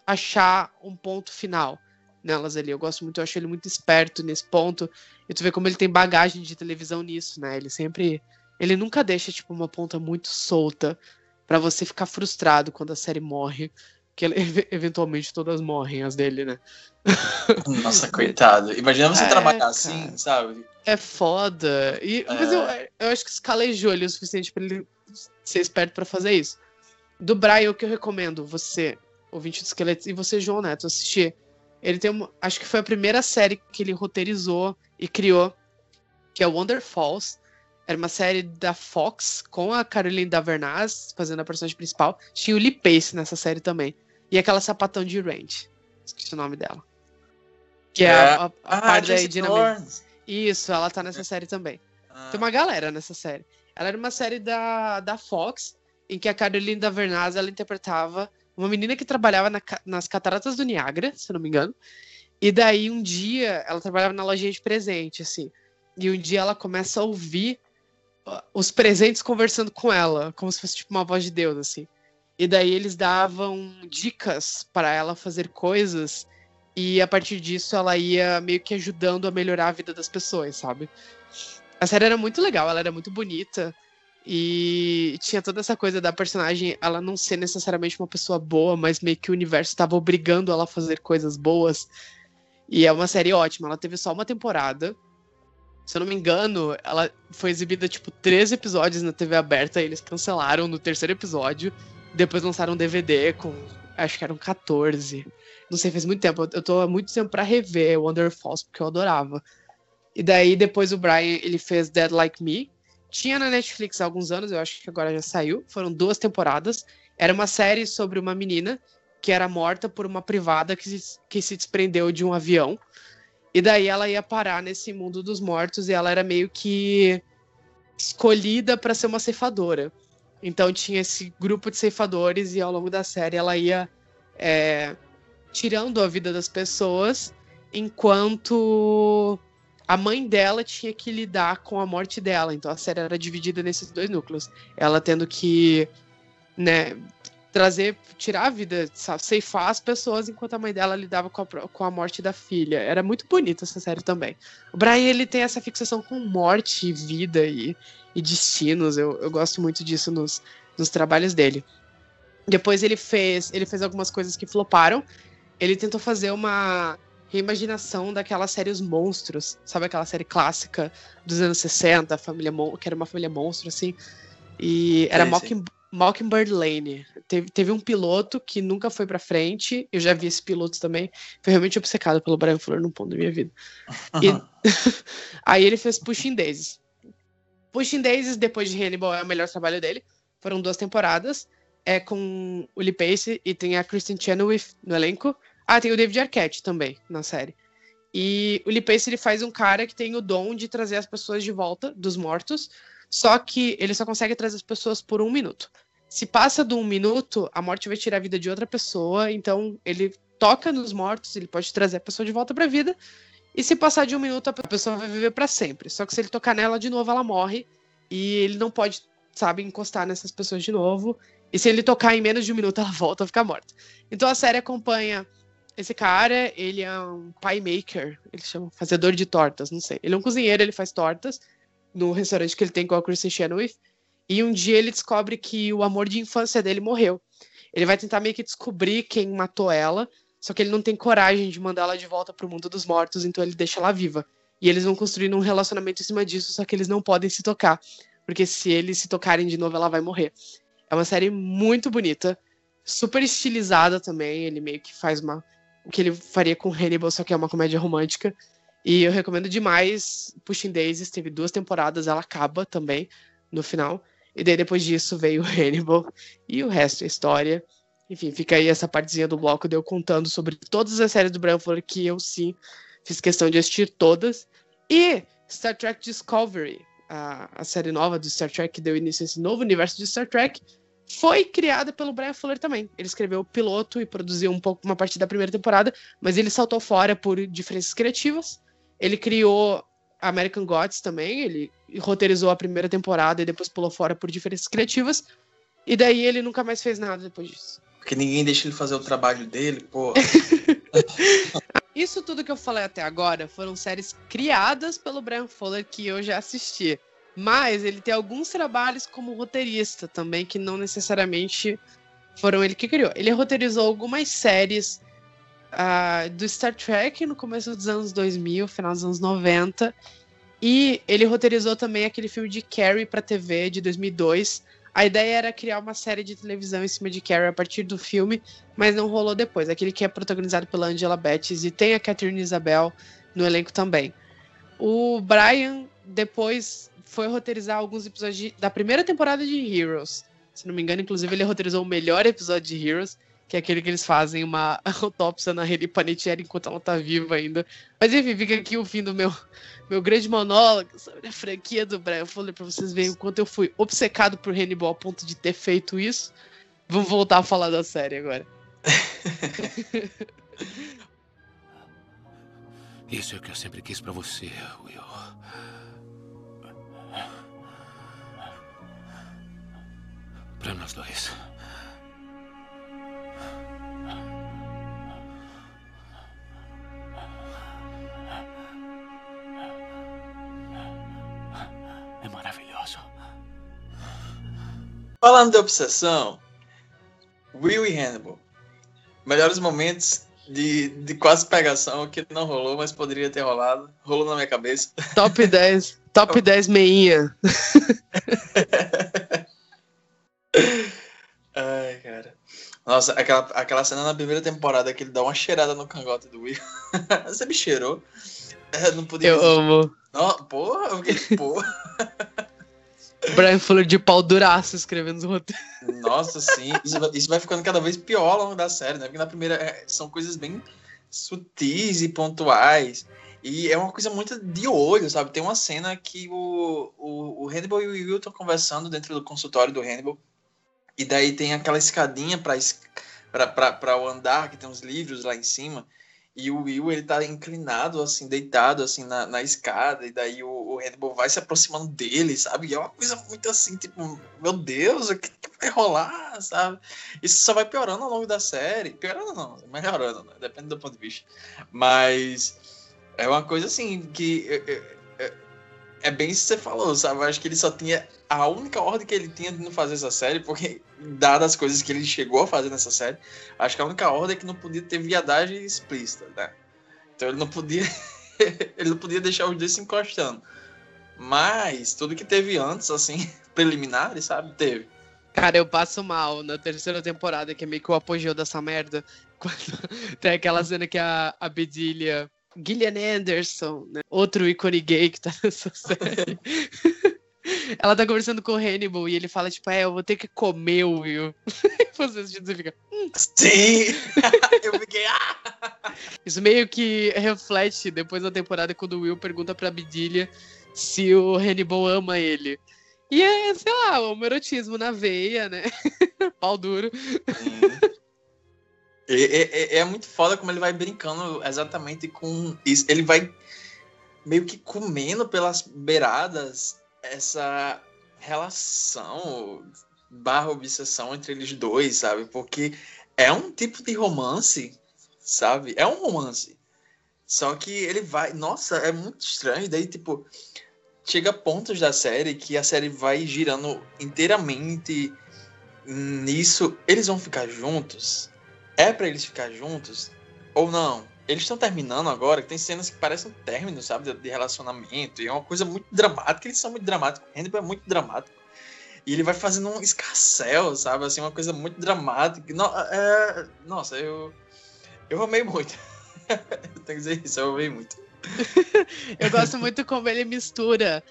achar um ponto final nelas ali. Eu gosto muito, eu acho ele muito esperto nesse ponto. E tu vê como ele tem bagagem de televisão nisso, né? Ele sempre. Ele nunca deixa, tipo, uma ponta muito solta para você ficar frustrado quando a série morre. Que ele, eventualmente todas morrem, as dele, né? Nossa, coitado. Imagina você É, trabalhar cara. assim, sabe? É foda. E, Mas eu, É. eu acho que escalejou ali o suficiente pra ele ser esperto pra fazer isso. Do Brian, o que eu recomendo você, ouvinte do Esqueletos, e você, João Neto, assistir. Ele tem uma. Acho que foi a primeira série que ele roteirizou e criou, que é Wonder Falls. Era uma série da Fox com a Caroline Davernaz fazendo a personagem principal. Tinha o Lee Pace nessa série também. E aquela sapatão de Range. Esqueci o nome dela. Que é, É. a, a, a Ah, parte da Lawrence. Isso, ela tá nessa série também. Ah, Tem uma galera nessa série. Ela era uma série da, da Fox, em que a Caroline Davernaz ela interpretava uma menina que trabalhava na nas cataratas do Niágara, se eu não me engano. E daí um dia ela trabalhava na lojinha de presente, assim. E um dia ela começa a ouvir os presentes conversando com ela, como se fosse tipo uma voz de Deus, assim. E daí eles davam dicas para ela fazer coisas e a partir disso ela ia meio que ajudando a melhorar a vida das pessoas, sabe? A série era muito legal, ela era muito bonita. E tinha toda essa coisa da personagem ela não ser necessariamente uma pessoa boa, mas meio que o universo estava obrigando ela a fazer coisas boas. E é uma série ótima. Ela teve só uma temporada. Se eu não me engano, ela foi exibida tipo 13 episódios na TV aberta e eles cancelaram no terceiro episódio. Depois lançaram um DVD com. Acho que eram 14. Não sei, faz muito tempo. Eu- tô há muito tempo pra rever Wonder Falls, porque eu adorava. E daí, depois o Brian, ele fez Dead Like Me. Tinha na Netflix há alguns anos, eu acho que agora já saiu. Foram duas temporadas. Era uma série sobre uma menina que era morta por uma privada que se, que se desprendeu de um avião. E daí ela ia parar nesse mundo dos mortos e ela era meio que escolhida para ser uma ceifadora. Então tinha esse grupo de ceifadores e ao longo da série ela ia é, tirando a vida das pessoas enquanto a mãe dela tinha que lidar com a morte dela. Então a série era dividida nesses dois núcleos. Ela tendo que, né, trazer, tirar a vida, sabe, ceifar as pessoas enquanto a mãe dela lidava com a, com a morte da filha. Era muito bonita essa série também. O Brian, ele tem essa fixação com morte, e vida e, e destinos. Eu, eu gosto muito disso nos, nos trabalhos dele. Depois ele fez, ele fez algumas coisas que floparam. Ele tentou fazer uma reimaginação daquela série Os Monstros, sabe aquela série clássica dos anos 60, a família Mon que era uma família monstro assim. E era sei. Mocking, Mockingbird Lane. Teve, teve um piloto que nunca foi pra frente. Eu já vi esse piloto também. Foi realmente obcecado pelo Brian Fuller num ponto da minha vida. E aí ele fez Pushing Daisies. Pushing Daisies, depois de Hannibal, é o melhor trabalho dele. Foram duas temporadas. É com o Lee Pace e tem a Kristen Chenoweth no elenco. Ah, tem o David Arquette também na série. E o Lee Pace ele faz um cara que tem o dom de trazer as pessoas de volta dos mortos. Só que ele só consegue trazer as pessoas por um minuto. Se passa de um minuto, a morte vai tirar a vida de outra pessoa. Então ele toca nos mortos, ele pode trazer a pessoa de volta pra vida. E se passar de um minuto, a pessoa vai viver para sempre. Só que se ele tocar nela de novo, ela morre. E ele não pode, sabe, encostar nessas pessoas de novo. E se ele tocar em menos de um minuto, ela volta a ficar morta. Então a série acompanha esse cara, ele é um pie maker, ele chama fazedor de tortas, não sei. Ele é um cozinheiro, ele faz tortas no restaurante que ele tem com a Kristen Chenoweth. E um dia ele descobre que o amor de infância dele morreu. Ele vai tentar meio que descobrir quem matou ela, só que ele não tem coragem de mandar ela de volta pro mundo dos mortos, então ele deixa ela viva. E eles vão construindo um relacionamento em cima disso, só que eles não podem se tocar. Porque se eles se tocarem de novo, ela vai morrer. É uma série muito bonita, super estilizada também. Ele meio que faz uma. O que ele faria com Hannibal, só que é uma comédia romântica. E eu recomendo demais Pushing Daisies. Teve duas temporadas, ela acaba também no final. E daí depois disso veio Hannibal. E o resto é história. Enfim, fica aí essa partezinha do bloco de eu contando sobre todas as séries do Fuller que eu sim fiz questão de assistir todas. E Star Trek Discovery, a, a série nova do Star Trek que deu início a esse novo universo de Star Trek, foi criada pelo Brian Fuller também. Ele escreveu o piloto e produziu um pouco uma parte da primeira temporada, mas ele saltou fora por diferenças criativas. Ele criou American Gods também, ele roteirizou a primeira temporada e depois pulou fora por diferenças criativas. E daí ele nunca mais fez nada depois disso. Porque ninguém deixa ele fazer o trabalho dele, pô. Isso tudo que eu falei até agora foram séries criadas pelo Brian Fuller que eu já assisti. Mas ele tem alguns trabalhos como roteirista também, que não necessariamente foram ele que criou. Ele roteirizou algumas séries uh, do Star Trek no começo dos anos 2000, final dos anos 90. E ele roteirizou também aquele filme de Carrie para TV de 2002, a ideia era criar uma série de televisão em cima de Carrie a partir do filme, mas não rolou depois. Aquele que é protagonizado pela Angela Bettis e tem a Catherine Isabel no elenco também. O Brian depois foi roteirizar alguns episódios de, da primeira temporada de Heroes. Se não me engano, inclusive, ele roteirizou o melhor episódio de Heroes, que é aquele que eles fazem uma autópsia na Reli Panettiere enquanto ela tá viva ainda. Mas enfim, fica aqui o fim do meu meu grande monólogo sobre a franquia do Brian Fuller para vocês verem o quanto eu fui obcecado por Hannibal ao ponto de ter feito isso. Vamos voltar a falar da série agora. Isso é o que eu sempre quis para você, Will. Para nós dois. Falando de obsessão, Will e Hannibal. Melhores momentos de, de quase pegação que não rolou, mas poderia ter rolado. Rolou na minha cabeça. Top 10. Top 10 meinha. Ai, cara. Nossa, aquela, aquela cena na primeira temporada que ele dá uma cheirada no cangote do Will. Você me cheirou? Eu não podia. Eu amo. Não, porra, eu fiquei, porra. Brian Fuller de pau duraço escrevendo os roteiros. Nossa, sim. Isso vai, isso vai, ficando cada vez pior ao longo da série, né? Porque na primeira é, são coisas bem sutis e pontuais. E é uma coisa muito de olho, sabe? Tem uma cena que o, o, o Hannibal e o Will estão conversando dentro do consultório do Hannibal. E daí tem aquela escadinha para o andar, que tem uns livros lá em cima. E o Will, ele tá inclinado, assim, deitado, assim, na, na escada, e daí o, o Hannibal vai se aproximando dele, sabe? E é uma coisa muito assim, tipo, meu Deus, o que, que vai rolar, sabe? Isso só vai piorando ao longo da série. Piorando não, melhorando, né? Depende do ponto de vista. Mas é uma coisa assim, que é, é, é, bem isso que você falou, sabe? Eu acho que ele só tinha a única ordem que ele tinha de não fazer essa série, porque, dadas as coisas que ele chegou a fazer nessa série, acho que a única ordem é que não podia ter viadagem explícita, né? Então ele não podia. ele não podia deixar os dois se encostando. Mas tudo que teve antes, assim, preliminares, sabe? Teve. Cara, eu passo mal na terceira temporada, que é meio que o apogeu dessa merda. Quando tem aquela cena que a, a Bedilha. Gillian Anderson, né? Outro ícone gay que tá nessa série. Ela tá conversando com o Hannibal e ele fala, tipo, é, eu vou ter que comer o Will. E você assistindo, você fica. Hum. Sim! eu fiquei. Ah! Isso meio que reflete depois da temporada quando o Will pergunta pra Bidilha se o Hannibal ama ele. E é, sei lá, o erotismo na veia, né? Pau duro. É, é, é, muito foda como ele vai brincando exatamente com isso. Ele vai meio que comendo pelas beiradas essa relação barra obsessão entre eles dois, sabe? Porque é um tipo de romance, sabe? É um romance. Só que ele vai. Nossa, é muito estranho. Daí, tipo, chega a pontos da série que a série vai girando inteiramente nisso. Eles vão ficar juntos? É para eles ficar juntos? Ou não? Eles estão terminando agora, que tem cenas que parecem um término, sabe? De relacionamento. E é uma coisa muito dramática. Eles são muito dramáticos. O Hannibal é muito dramático. E ele vai fazendo um escarcel, sabe? Assim, uma coisa muito dramática. No, é, nossa, eu. Eu amei muito. eu tenho que dizer isso, eu amei muito. eu gosto muito como ele mistura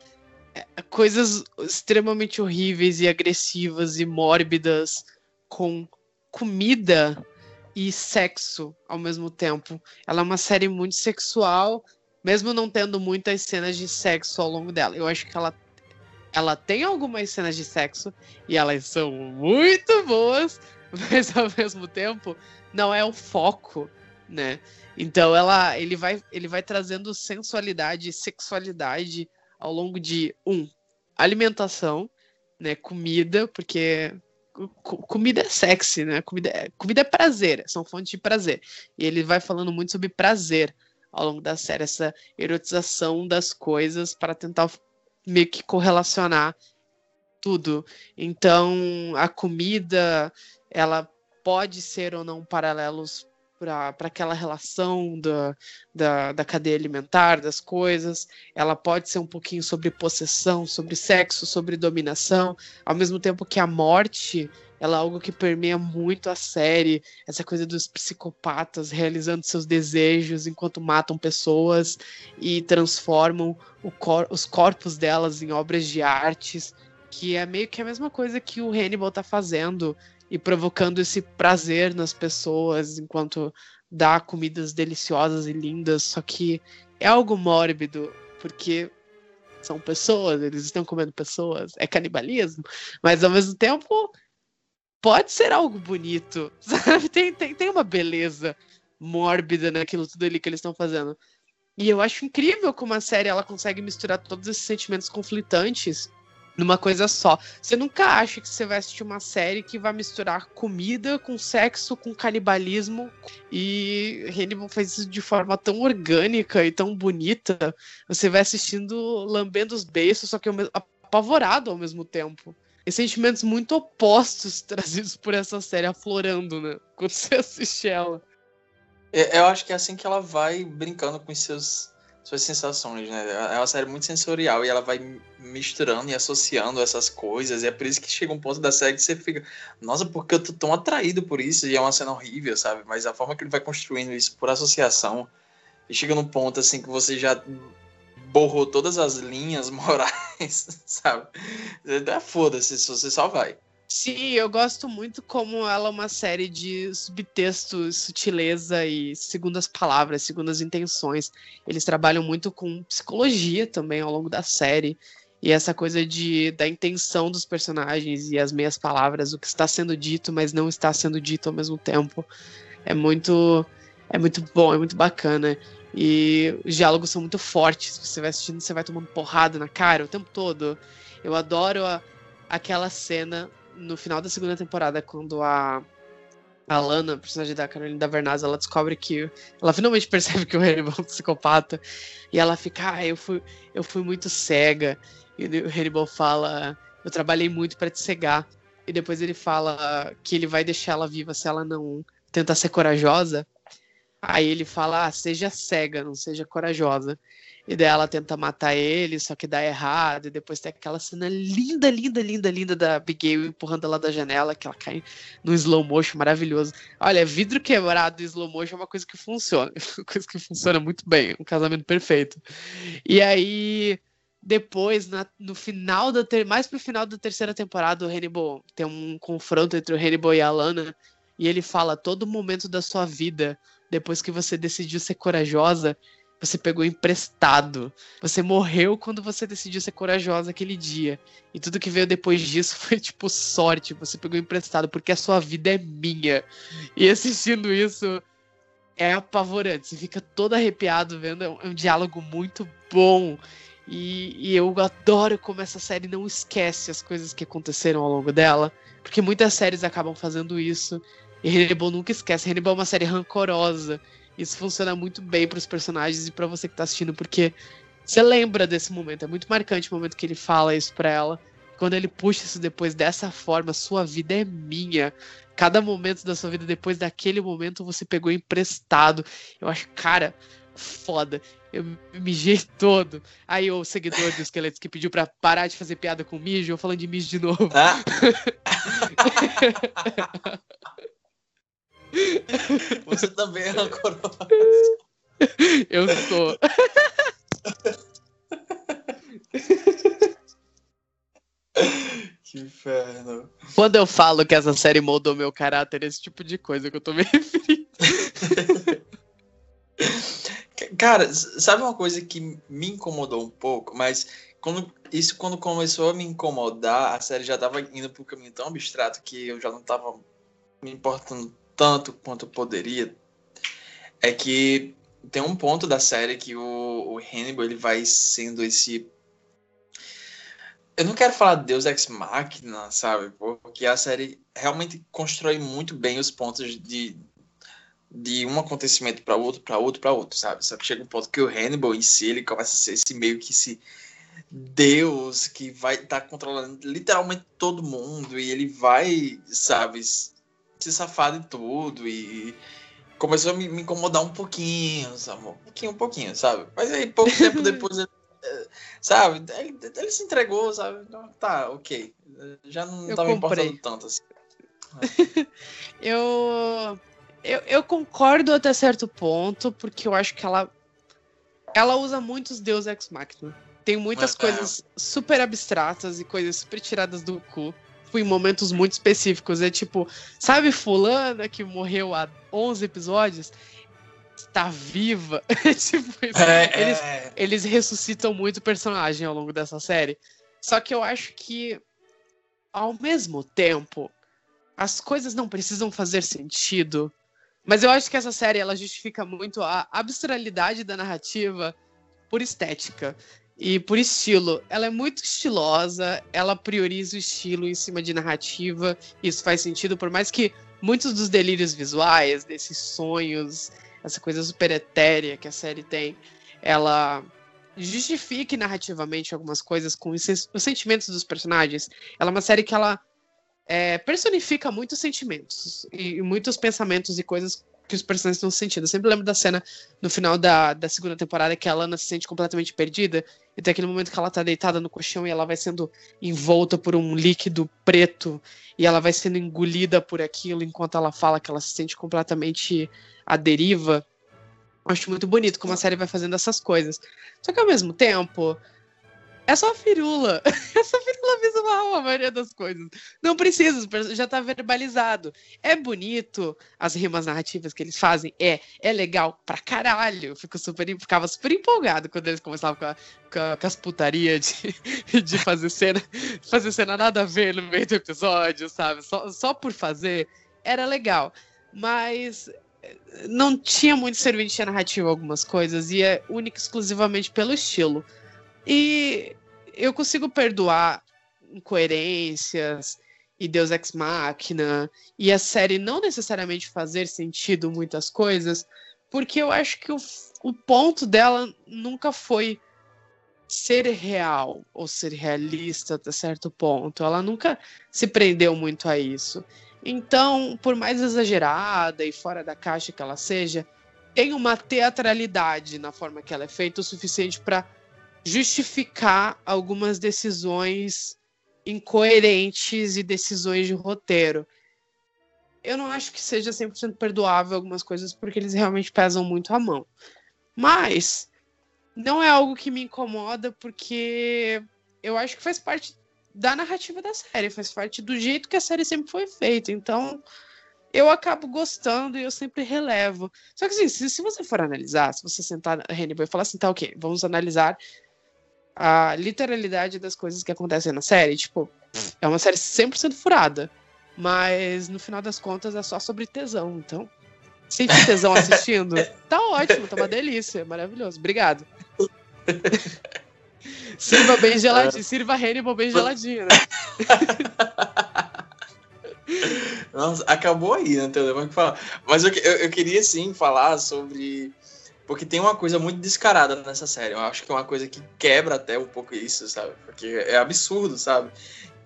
é, coisas extremamente horríveis e agressivas e mórbidas com comida e sexo ao mesmo tempo. Ela é uma série muito sexual, mesmo não tendo muitas cenas de sexo ao longo dela. Eu acho que ela ela tem algumas cenas de sexo e elas são muito boas, mas ao mesmo tempo não é o foco, né? Então ela, ele vai, ele vai trazendo sensualidade e sexualidade ao longo de um alimentação, né, comida, porque comida é sexy, né? Comida é, comida é prazer, são fontes de prazer. E ele vai falando muito sobre prazer ao longo da série, essa erotização das coisas para tentar meio que correlacionar tudo. Então, a comida, ela pode ser ou não paralelos para aquela relação da, da, da, cadeia alimentar, das coisas. Ela pode ser um pouquinho sobre possessão, sobre sexo, sobre dominação, ao mesmo tempo que a morte ela é algo que permeia muito a série, essa coisa dos psicopatas realizando seus desejos enquanto matam pessoas e transformam cor os corpos delas em obras de artes, que é meio que a mesma coisa que o Hannibal está fazendo e provocando esse prazer nas pessoas enquanto dá comidas deliciosas e lindas, só que é algo mórbido, porque são pessoas, eles estão comendo pessoas, é canibalismo, mas ao mesmo tempo pode ser algo bonito, sabe? Tem, tem, tem uma beleza mórbida naquilo tudo ali que eles estão fazendo. E eu acho incrível como a série ela consegue misturar todos esses sentimentos conflitantes numa coisa só. Você nunca acha que você vai assistir uma série que vai misturar comida com sexo, com canibalismo. E Hannibal faz isso de forma tão orgânica e tão bonita. Você vai assistindo lambendo os beiços, só que apavorado ao mesmo tempo. E sentimentos muito opostos trazidos por essa série aflorando, né? Quando você assiste ela. Eu acho que é assim que ela vai brincando com os seus suas sensações, né? É uma série muito sensorial e ela vai misturando e associando essas coisas. E é por isso que chega um ponto da série que você fica, nossa, porque eu tô tão atraído por isso? E é uma cena horrível, sabe? Mas a forma que ele vai construindo isso por associação, e chega num ponto assim que você já borrou todas as linhas morais, sabe? É foda-se, você só vai. Sim, eu gosto muito como ela é uma série de subtextos, sutileza e segundas palavras, segundas intenções. Eles trabalham muito com psicologia também ao longo da série. E essa coisa de, da intenção dos personagens e as meias palavras, o que está sendo dito, mas não está sendo dito ao mesmo tempo. É muito, é muito bom, é muito bacana. E os diálogos são muito fortes. Você vai assistindo, você vai tomando porrada na cara o tempo todo. Eu adoro a, aquela cena no final da segunda temporada, quando a, a Lana, a personagem da Carolina da Vernaz, ela descobre que. Ela finalmente percebe que o Hannibal é um psicopata. E ela fica, ah, eu fui, eu fui muito cega. E o Hannibal fala, eu trabalhei muito para te cegar. E depois ele fala que ele vai deixar ela viva se ela não tentar ser corajosa. Aí ele fala, ah, seja cega, não seja corajosa. E daí ela tenta matar ele, só que dá errado. E depois tem aquela cena linda, linda, linda, linda da Abigail empurrando ela da janela, que ela cai no slow motion maravilhoso. Olha, vidro quebrado e slow motion é uma coisa que funciona. Uma coisa que funciona muito bem. Um casamento perfeito. E aí, depois, na, no final da ter, mais pro final da terceira temporada, o Hannibal tem um confronto entre o Hannibal e a Lana. E ele fala: todo momento da sua vida, depois que você decidiu ser corajosa, você pegou emprestado. Você morreu quando você decidiu ser corajosa aquele dia. E tudo que veio depois disso foi tipo sorte. Você pegou emprestado porque a sua vida é minha. E assistindo isso é apavorante. Você fica todo arrepiado vendo. É um, é um diálogo muito bom. E, e, eu adoro como essa série não esquece as coisas que aconteceram ao longo dela. Porque muitas séries acabam fazendo isso. E Hannibal nunca esquece. Hannibal é uma série rancorosa. Isso funciona muito bem para os personagens e para você que tá assistindo, porque Você lembra desse momento, é muito marcante o momento que ele fala isso pra ela. Quando ele puxa isso depois dessa forma, sua vida é minha. Cada momento da sua vida depois daquele momento você pegou emprestado. Eu acho, cara, foda. Eu mijei todo. Aí o seguidor do Esqueletos que pediu pra parar de fazer piada com mijo, eu falando de mijo de novo. Ah. Você também é uma coroa. Eu sou. Que inferno. Quando eu falo que essa série moldou meu caráter, esse tipo de coisa que eu tô me referindo. Cara, sabe uma coisa que me incomodou um pouco, mas quando, isso quando começou a me incomodar, a série já tava indo pro caminho tão abstrato que eu já não tava me importando tanto quanto poderia. É que tem um ponto da série que o, o Hannibal ele vai sendo esse. Eu não quero falar Deus Ex Machina, sabe? Porque a série realmente constrói muito bem os pontos de, de um acontecimento para outro, para outro, para outro, sabe? Só que chega um ponto que o Hannibal em si, ele começa a ser esse meio que esse Deus que vai estar controlando literalmente todo mundo e ele vai, sabe, se safar de tudo e começou a me, me incomodar um pouquinho, sabe? Um pouquinho, um pouquinho, sabe? Mas aí pouco tempo depois, ele, eh, sabe? Ele, ele se entregou, sabe? Então, tá, ok. Já não Eu tava me comprei. importando tanto assim. Eu, eu, eu concordo até certo ponto, porque eu acho que ela, ela usa muitos Deus Ex Machina. Tem muitas É. coisas super abstratas e coisas super tiradas do cu. Em momentos muito específicos. É tipo, sabe fulana que morreu há 11 episódios? Está viva. É tipo isso. Eles, é, eles ressuscitam muito o personagem ao longo dessa série. Só que eu acho que, ao mesmo tempo, as coisas não precisam fazer sentido. Mas eu acho que essa série ela justifica muito a abstralidade da narrativa por estética e por estilo. Ela é muito estilosa, ela prioriza o estilo em cima de narrativa. Isso faz sentido, por mais que muitos dos delírios visuais, desses sonhos, essa coisa super etérea que a série tem, ela justifique narrativamente algumas coisas com os sen- os sentimentos dos personagens. Ela é uma série que ela é, personifica muitos sentimentos e, e muitos pensamentos e coisas que os personagens estão sentindo. Eu sempre lembro da cena no final da, da segunda temporada que a Lana se sente completamente perdida e tem aquele momento que ela tá deitada no colchão e ela vai sendo envolta por um líquido preto e ela vai sendo engolida por aquilo enquanto ela fala que ela se sente completamente à deriva. Eu Acho muito bonito como a série vai fazendo essas coisas. Só que ao mesmo tempo, é só firula. É só firula visual a maioria das coisas. Não precisa, já tá verbalizado. É bonito as rimas narrativas que eles fazem? É. É legal pra caralho. Fico super, ficava super empolgado quando eles começavam com, a- com, a- com as putarias de, de fazer cena, fazer cena nada a ver no meio do episódio, sabe? Só, só por fazer. Era legal. Mas eh, não tinha muito serventia narrativa algumas coisas, e é única exclusivamente pelo estilo. E eu consigo perdoar incoerências e Deus Ex Machina e a série não necessariamente fazer sentido muitas coisas, porque eu acho que o, o ponto dela nunca foi ser real ou ser realista até certo ponto. Ela nunca se prendeu muito a isso. Então, por mais exagerada e fora da caixa que ela seja, tem uma teatralidade na forma que ela é feita o suficiente para justificar algumas decisões incoerentes e decisões de roteiro. Eu não acho que seja 100% perdoável algumas coisas porque eles realmente pesam muito a mão. Mas não é algo que me incomoda porque eu acho que faz parte da narrativa da série, faz parte do jeito que a série sempre foi feita. Então, eu acabo gostando e eu sempre relevo. Só que assim, se, se você for analisar, se você sentar Hannibal e falar assim, tá ok, vamos analisar a literalidade das coisas que acontecem na série, tipo, é uma série 100% furada, mas no final das contas é só sobre tesão, então sente tesão assistindo, tá ótimo, tá uma delícia, é maravilhoso, obrigado. Sirva bem geladinho, sirva Hannibal bem geladinho, né? Nossa, acabou aí, não tem mais o que falar. Mas eu, eu queria sim falar sobre Porque tem uma coisa muito descarada nessa série. Eu acho que é uma coisa que quebra até um pouco isso, sabe? Porque é absurdo, sabe?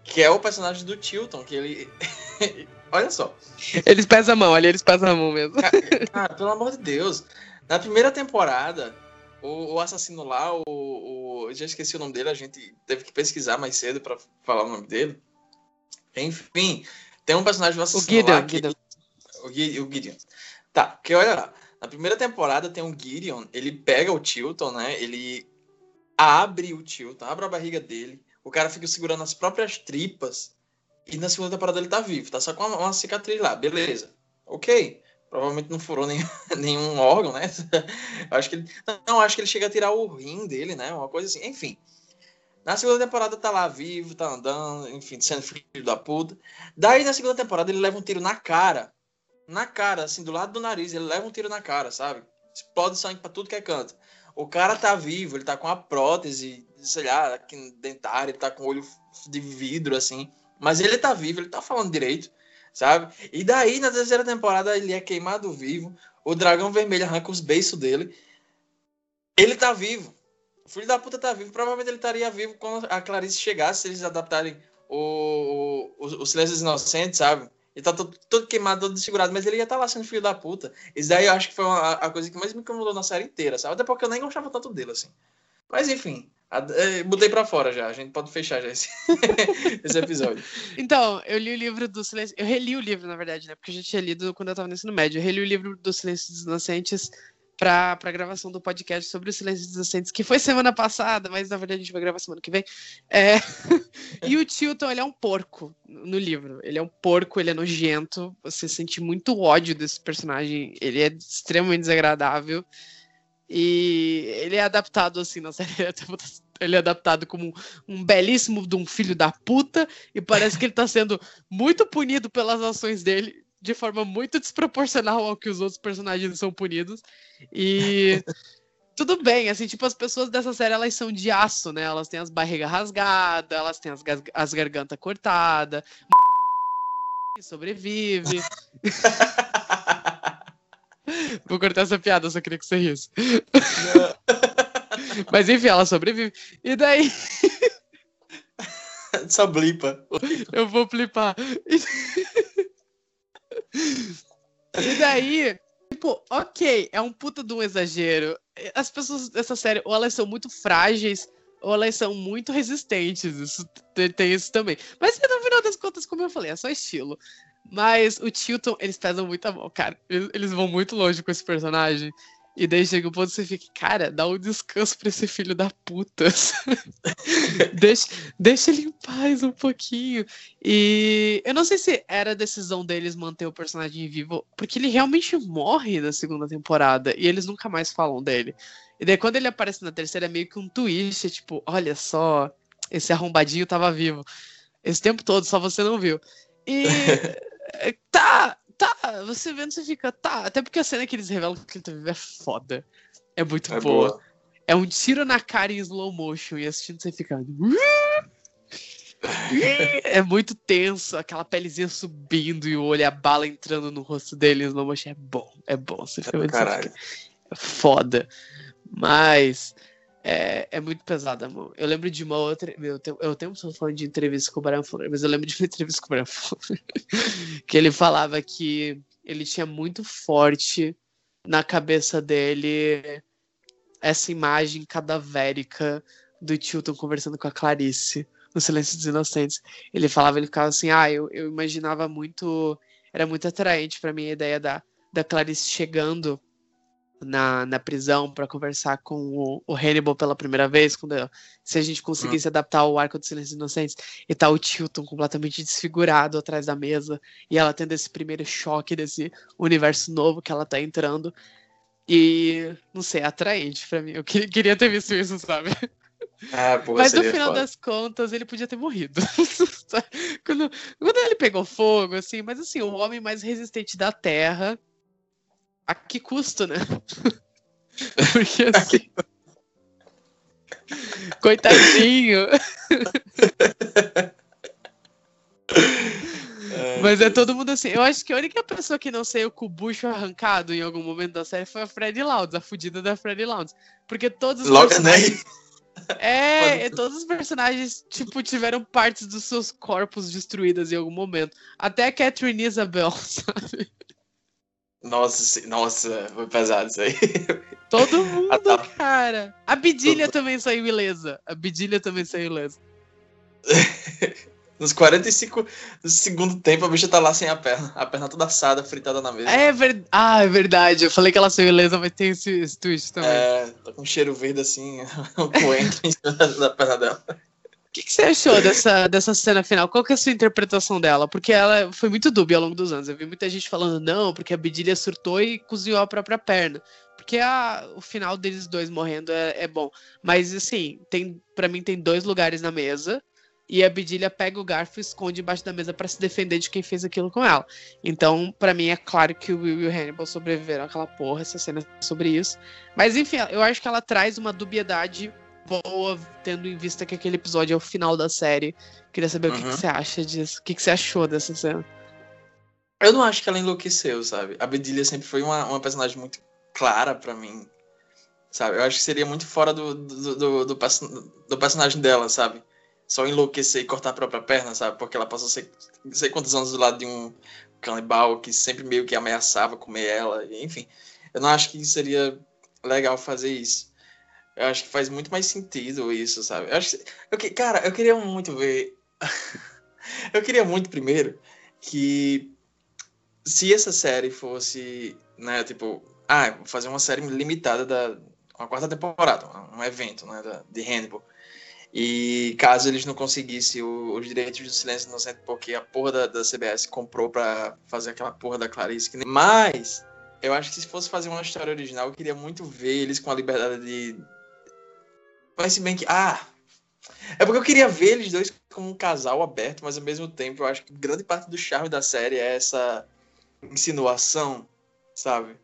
Que é o personagem do Tilton, que ele. Olha só. Eles pesam a mão, ali eles pesam a mão mesmo. Cara, pelo amor de Deus. Na primeira temporada, o, o assassino lá, o, o. Já esqueci o nome dele, a gente teve que pesquisar mais cedo pra falar o nome dele. Enfim, tem um personagem do O assassino Gideon, lá que, Gideon. o, o Gideon. Tá, porque olha lá. Na primeira temporada tem um Gideon, ele pega o Tilton, né? Ele abre o Tilton, abre a barriga dele. O cara fica segurando as próprias tripas. E na segunda temporada ele tá vivo, tá só com uma, cicatriz lá, beleza. Ok. Provavelmente não furou nenhum, nenhum órgão, né? acho que ele, não, acho que ele chega a tirar o rim dele, né? Uma coisa assim. Enfim. Na segunda temporada tá lá vivo, tá andando, enfim, sendo filho da puta. Daí na segunda temporada ele leva um tiro na cara. Na cara, assim, do lado do nariz, ele leva um tiro na cara, sabe? Explode sangue pra tudo que é canto. O cara tá vivo, ele tá com a prótese, sei lá, aqui dentária, ele tá com o olho de vidro, assim. Mas ele tá vivo, ele tá falando direito, sabe? E daí, na terceira temporada, ele é queimado vivo. O dragão vermelho arranca os beiços dele. Ele tá vivo. O filho da puta tá vivo. Provavelmente ele estaria vivo quando a Clarice chegasse, se eles adaptarem o, o, o Silêncio dos Inocentes, sabe? Ele tá todo, todo queimado, todo desfigurado, mas ele ia estar lá sendo filho da puta. Isso daí eu acho que foi uma- a coisa que mais me incomodou na série inteira, sabe? Até porque eu nem gostava tanto dele, assim. Mas enfim, a- eh, botei pra fora já. A gente pode fechar já esse, esse episódio. Então, eu li o livro do Silêncio. Eu reli o livro, na verdade, né? Porque eu já tinha lido quando eu tava no ensino médio. Eu reli o livro do Silêncio dos Inocentes pra, pra gravação do podcast sobre o Silêncio dos Inocentes, que foi semana passada, mas na verdade a gente vai gravar semana que vem. É, e o Tilton, ele é um porco no livro. Ele é um porco, ele é nojento. Você sente muito ódio desse personagem. Ele é extremamente desagradável. E ele é adaptado assim na série. Ele é adaptado como um belíssimo de um filho da puta. E parece que ele tá sendo muito punido pelas ações dele. De forma muito desproporcional ao que os outros personagens são punidos. E tudo bem, assim, tipo, as pessoas dessa série, elas são de aço, né? Elas têm as barrigas rasgadas, elas têm as, as gargantas cortadas. Sobrevive. Vou cortar essa piada, eu só queria que você risse. Mas enfim, ela sobrevive. E daí Só blipa. eu vou flipar. E daí, tipo, ok, é um puta de um exagero. As pessoas dessa série, ou elas são muito frágeis, ou elas são muito resistentes. Isso tem, isso também. Mas no final das contas, como eu falei, é só estilo. Mas o Tilton, eles pesam muito a mão, cara. Eles vão muito longe com esse personagem. E daí chega um ponto que você fica, cara, dá um descanso pra esse filho da puta. deixa, deixa ele em paz um pouquinho. E eu não sei se era decisão deles manter o personagem vivo, porque ele realmente morre na segunda temporada e eles nunca mais falam dele. E daí quando ele aparece na terceira é meio que um twist, tipo, olha só, esse arrombadinho tava vivo. Esse tempo todo, só você não viu. E é, tá, tá, você vendo, você fica, tá. Até porque a cena que eles revelam que ele tá vivo é foda. É muito É boa. boa. É um tiro na cara em slow motion e assistindo você fica. É muito tenso, aquela pelezinha subindo e o olho, a bala entrando no rosto dele em slow motion. É bom, é bom. Você fica, você Caralho. fica- é foda. Mas é, é muito pesada, mano. Eu lembro de uma outra. Meu, eu tenho, pessoas falando de entrevista com o Brian Fuller, mas eu lembro de uma entrevista com o Brian Fuller que ele falava que ele tinha muito forte na cabeça dele essa imagem cadavérica do Tilton conversando com a Clarice no Silêncio dos Inocentes. Ele falava, ele ficava assim, ah, eu, eu imaginava muito, era muito atraente pra mim a ideia da, da Clarice chegando na, na prisão pra conversar com o, o Hannibal pela primeira vez, quando se a gente conseguisse adaptar o arco do Silêncio dos Inocentes, e tá o Tilton completamente desfigurado atrás da mesa, e ela tendo esse primeiro choque desse universo novo que ela tá entrando. E, não sei, é atraente pra mim. Eu que- queria ter visto isso, sabe? Ah, porra, Mas no final foda. das contas, ele podia ter morrido. quando, quando ele pegou fogo, assim, mas assim, o homem mais resistente da Terra. A que custo, né? Porque assim. Coitadinho. Mas é todo mundo assim. Eu acho que a única pessoa que não saiu com o bucho arrancado em algum momento da série foi a Freddy Lounds, a fudida da Freddy Lounds. Porque todos os Logo, né? personagens. É, e todos os personagens, tipo, tiveram partes dos seus corpos destruídas em algum momento. Até a Catherine Isabel, sabe? Nossa, nossa, foi pesado isso aí. Todo mundo, Ah, tá. cara. A Bidilha também saiu ilesa. A Bidilha também saiu ilesa. Nos 45 do segundo tempo, a bicha tá lá sem a perna. A perna toda assada, fritada na mesa. É verdade. Ah, é verdade. Eu falei que ela saiu ilesa, mas tem esse, esse twist também. É, tá com um cheiro verde assim, um coentro em cima da perna dela. O que, que você achou dessa, dessa cena final? Qual que é a sua interpretação dela? Porque ela foi muito dúbia ao longo dos anos. Eu vi muita gente falando, não, porque a Bedilha surtou e cozinhou a própria perna. Porque a, o final deles dois morrendo é, é bom. Mas, assim, tem para mim tem dois lugares na mesa. E a Bedilha pega o garfo e esconde embaixo da mesa para se defender de quem fez aquilo com ela. Então, pra mim, é claro que o Will e o Hannibal sobreviveram àquela porra. Essa cena é sobre isso. Mas, enfim, eu acho que ela traz uma dubiedade boa, tendo em vista que aquele episódio é o final da série. Queria saber o que, que Uhum. você acha disso. O que, que você achou dessa cena? Eu não acho que ela enlouqueceu, sabe? A Bedelia sempre foi uma, uma personagem muito clara pra mim, sabe? Eu acho que seria muito fora do, do, do, do do personagem dela, sabe? Só enlouquecer e cortar a própria perna, sabe? Porque ela passou sei, sei quantos anos do lado de um canibal que sempre meio que ameaçava comer ela, enfim. Eu não acho que seria legal fazer isso. Eu acho que faz muito mais sentido isso, sabe? Eu acho que, eu, cara, eu queria muito ver. eu queria muito, primeiro, que se essa série fosse, né, tipo, ah, vou fazer uma série limitada da uma quarta temporada, um evento, né, da, de Hannibal. E caso eles não conseguissem os direitos do silêncio inocente, porque a porra da, da CBS comprou pra fazer aquela porra da Clarice. Mas, eu acho que se fosse fazer uma história original, eu queria muito ver eles com a liberdade de. Mas se bem que. Ah! É porque eu queria ver eles dois como um casal aberto, mas ao mesmo tempo eu acho que grande parte do charme da série é essa insinuação, sabe?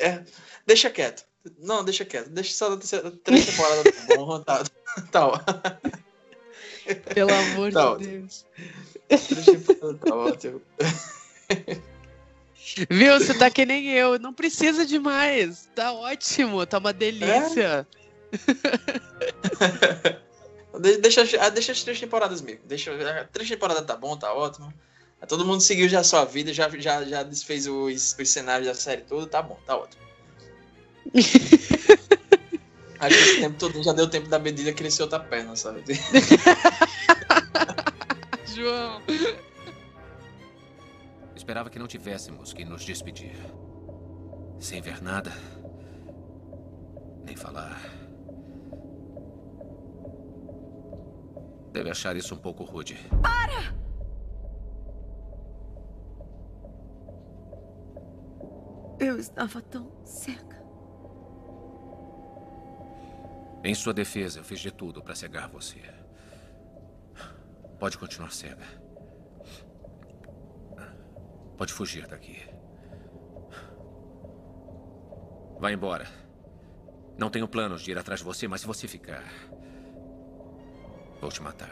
É, deixa quieto. Não, deixa quieto. Deixa só da terceira, três temporadas tá bom, tá, tá, ó. Pelo amor Tá de ótimo. Deus. Tá ótimo. Viu? Você tá que nem eu. Não precisa de mais. Tá ótimo. Tá uma delícia. De- Deixa, ah, deixa as três temporadas mesmo. Deixa, ah, três temporadas tá bom, tá ótimo. Ah, Todo mundo seguiu já a sua vida, já, já, já desfez os, os cenários da série toda, tá bom, tá ótimo. Acho que esse tempo todo já deu tempo da medida crescer outra perna, sabe? João. Esperava que não tivéssemos que nos despedir. Sem ver nada. Nem falar. Deve achar isso um pouco rude. Eu estava tão cega. Em sua defesa, eu fiz de tudo para cegar você. Pode continuar cega. Pode fugir daqui. Vá embora. Não tenho planos de ir atrás de você, mas se você ficar. Vou te matar.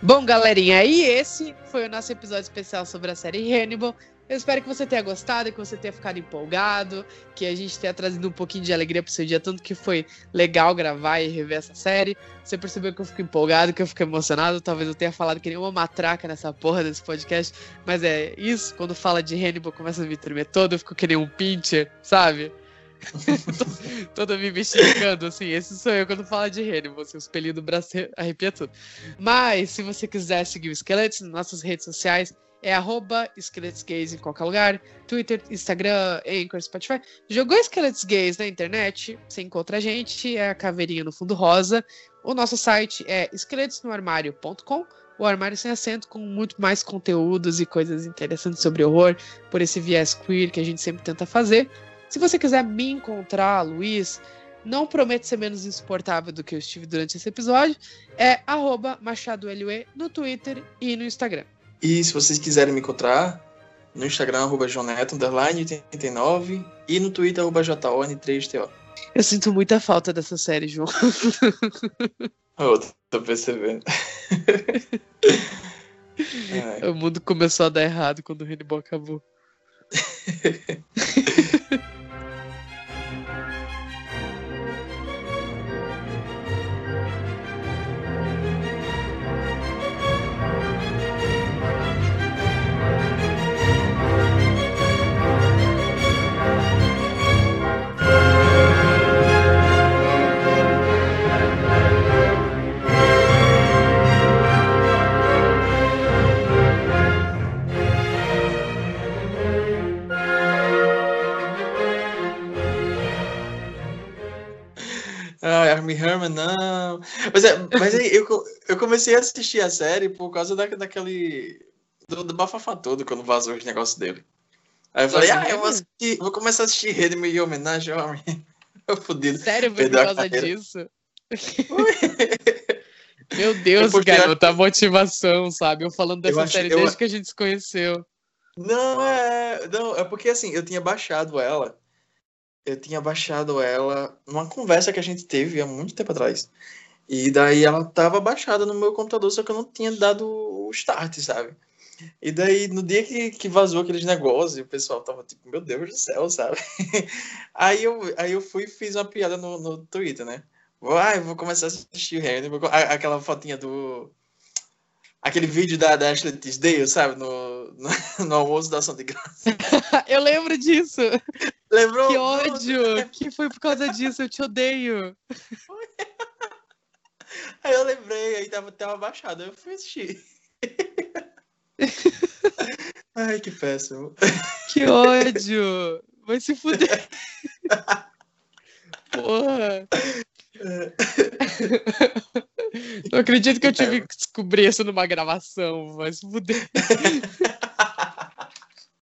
Bom, galerinha, e esse foi o nosso episódio especial sobre a série Hannibal. Eu espero que você tenha gostado, que você tenha ficado empolgado, que a gente tenha trazido um pouquinho de alegria pro seu dia, tanto que foi legal gravar e rever essa série. Você percebeu que eu fico empolgado, que eu fico emocionado. Talvez eu tenha falado que nem uma matraca nessa porra desse podcast, mas é isso. Quando fala de Hannibal, começa a me tremer todo, eu fico que nem um pincher, sabe? Toda me mexicando, assim. Esse sou eu quando fala de Hannibal. Assim, os pelinhos do braço arrepia tudo. Mas, se você quiser seguir o Esqueletos nas nossas redes sociais, é arroba Gays em qualquer lugar. Twitter, Instagram, Anchor, Spotify. Jogou Esqueletos Gays na internet, você encontra a gente, é a caveirinha no fundo rosa. O nosso site é esqueletosnoarmário.com, o armário sem acento, com muito mais conteúdos e coisas interessantes sobre horror, por esse viés queer que a gente sempre tenta fazer. Se você quiser me encontrar, Luiz, não prometo ser menos insuportável do que eu estive durante esse episódio, é arroba MachadoLUE no Twitter e no Instagram. E se vocês quiserem me encontrar, no Instagram, arroba joneto, underline 89, e no Twitter, arroba JON3TO. Eu sinto muita falta dessa série, João. Oh, tô percebendo. O mundo começou a dar errado quando o Hannibal acabou. Armie Herman, não. Mas, é, mas aí, eu, co- eu comecei a assistir a série por causa da, daquele. Do, do bafafá todo, quando vazou os negócios dele. Aí eu falei, ah, eu vou, assistir, vou começar a assistir Rede em homenagem ao. Eu fudido. Sério, por causa disso? Meu Deus, porque garoto, a motivação, sabe? Eu falando Eu dessa acho- série eu- desde que a gente se conheceu. Não, é. Não, é porque assim, eu tinha baixado ela. Eu tinha baixado ela numa conversa que a gente teve há muito tempo atrás. E daí ela tava baixada no meu computador, só que eu não tinha dado o start, sabe? E daí, no dia que, que vazou aqueles negócios, o pessoal tava tipo, meu Deus do céu, sabe? Aí eu, aí eu fui e fiz uma piada no, no Twitter, né? Eu vou começar a assistir o aquela fotinha do. Aquele vídeo da, da Ashley Tisdale, sabe? No, no, no almoço da Ação de Graça. Eu lembro disso. Lembrou? Que ódio. Que foi por causa disso. Eu te odeio. Aí eu lembrei, aí tava, tava baixado, eu fui assistir. Ai, que péssimo. Que ódio. Vai se fuder. Porra. Não acredito que eu tive que descobrir isso numa gravação. Vai se fuder.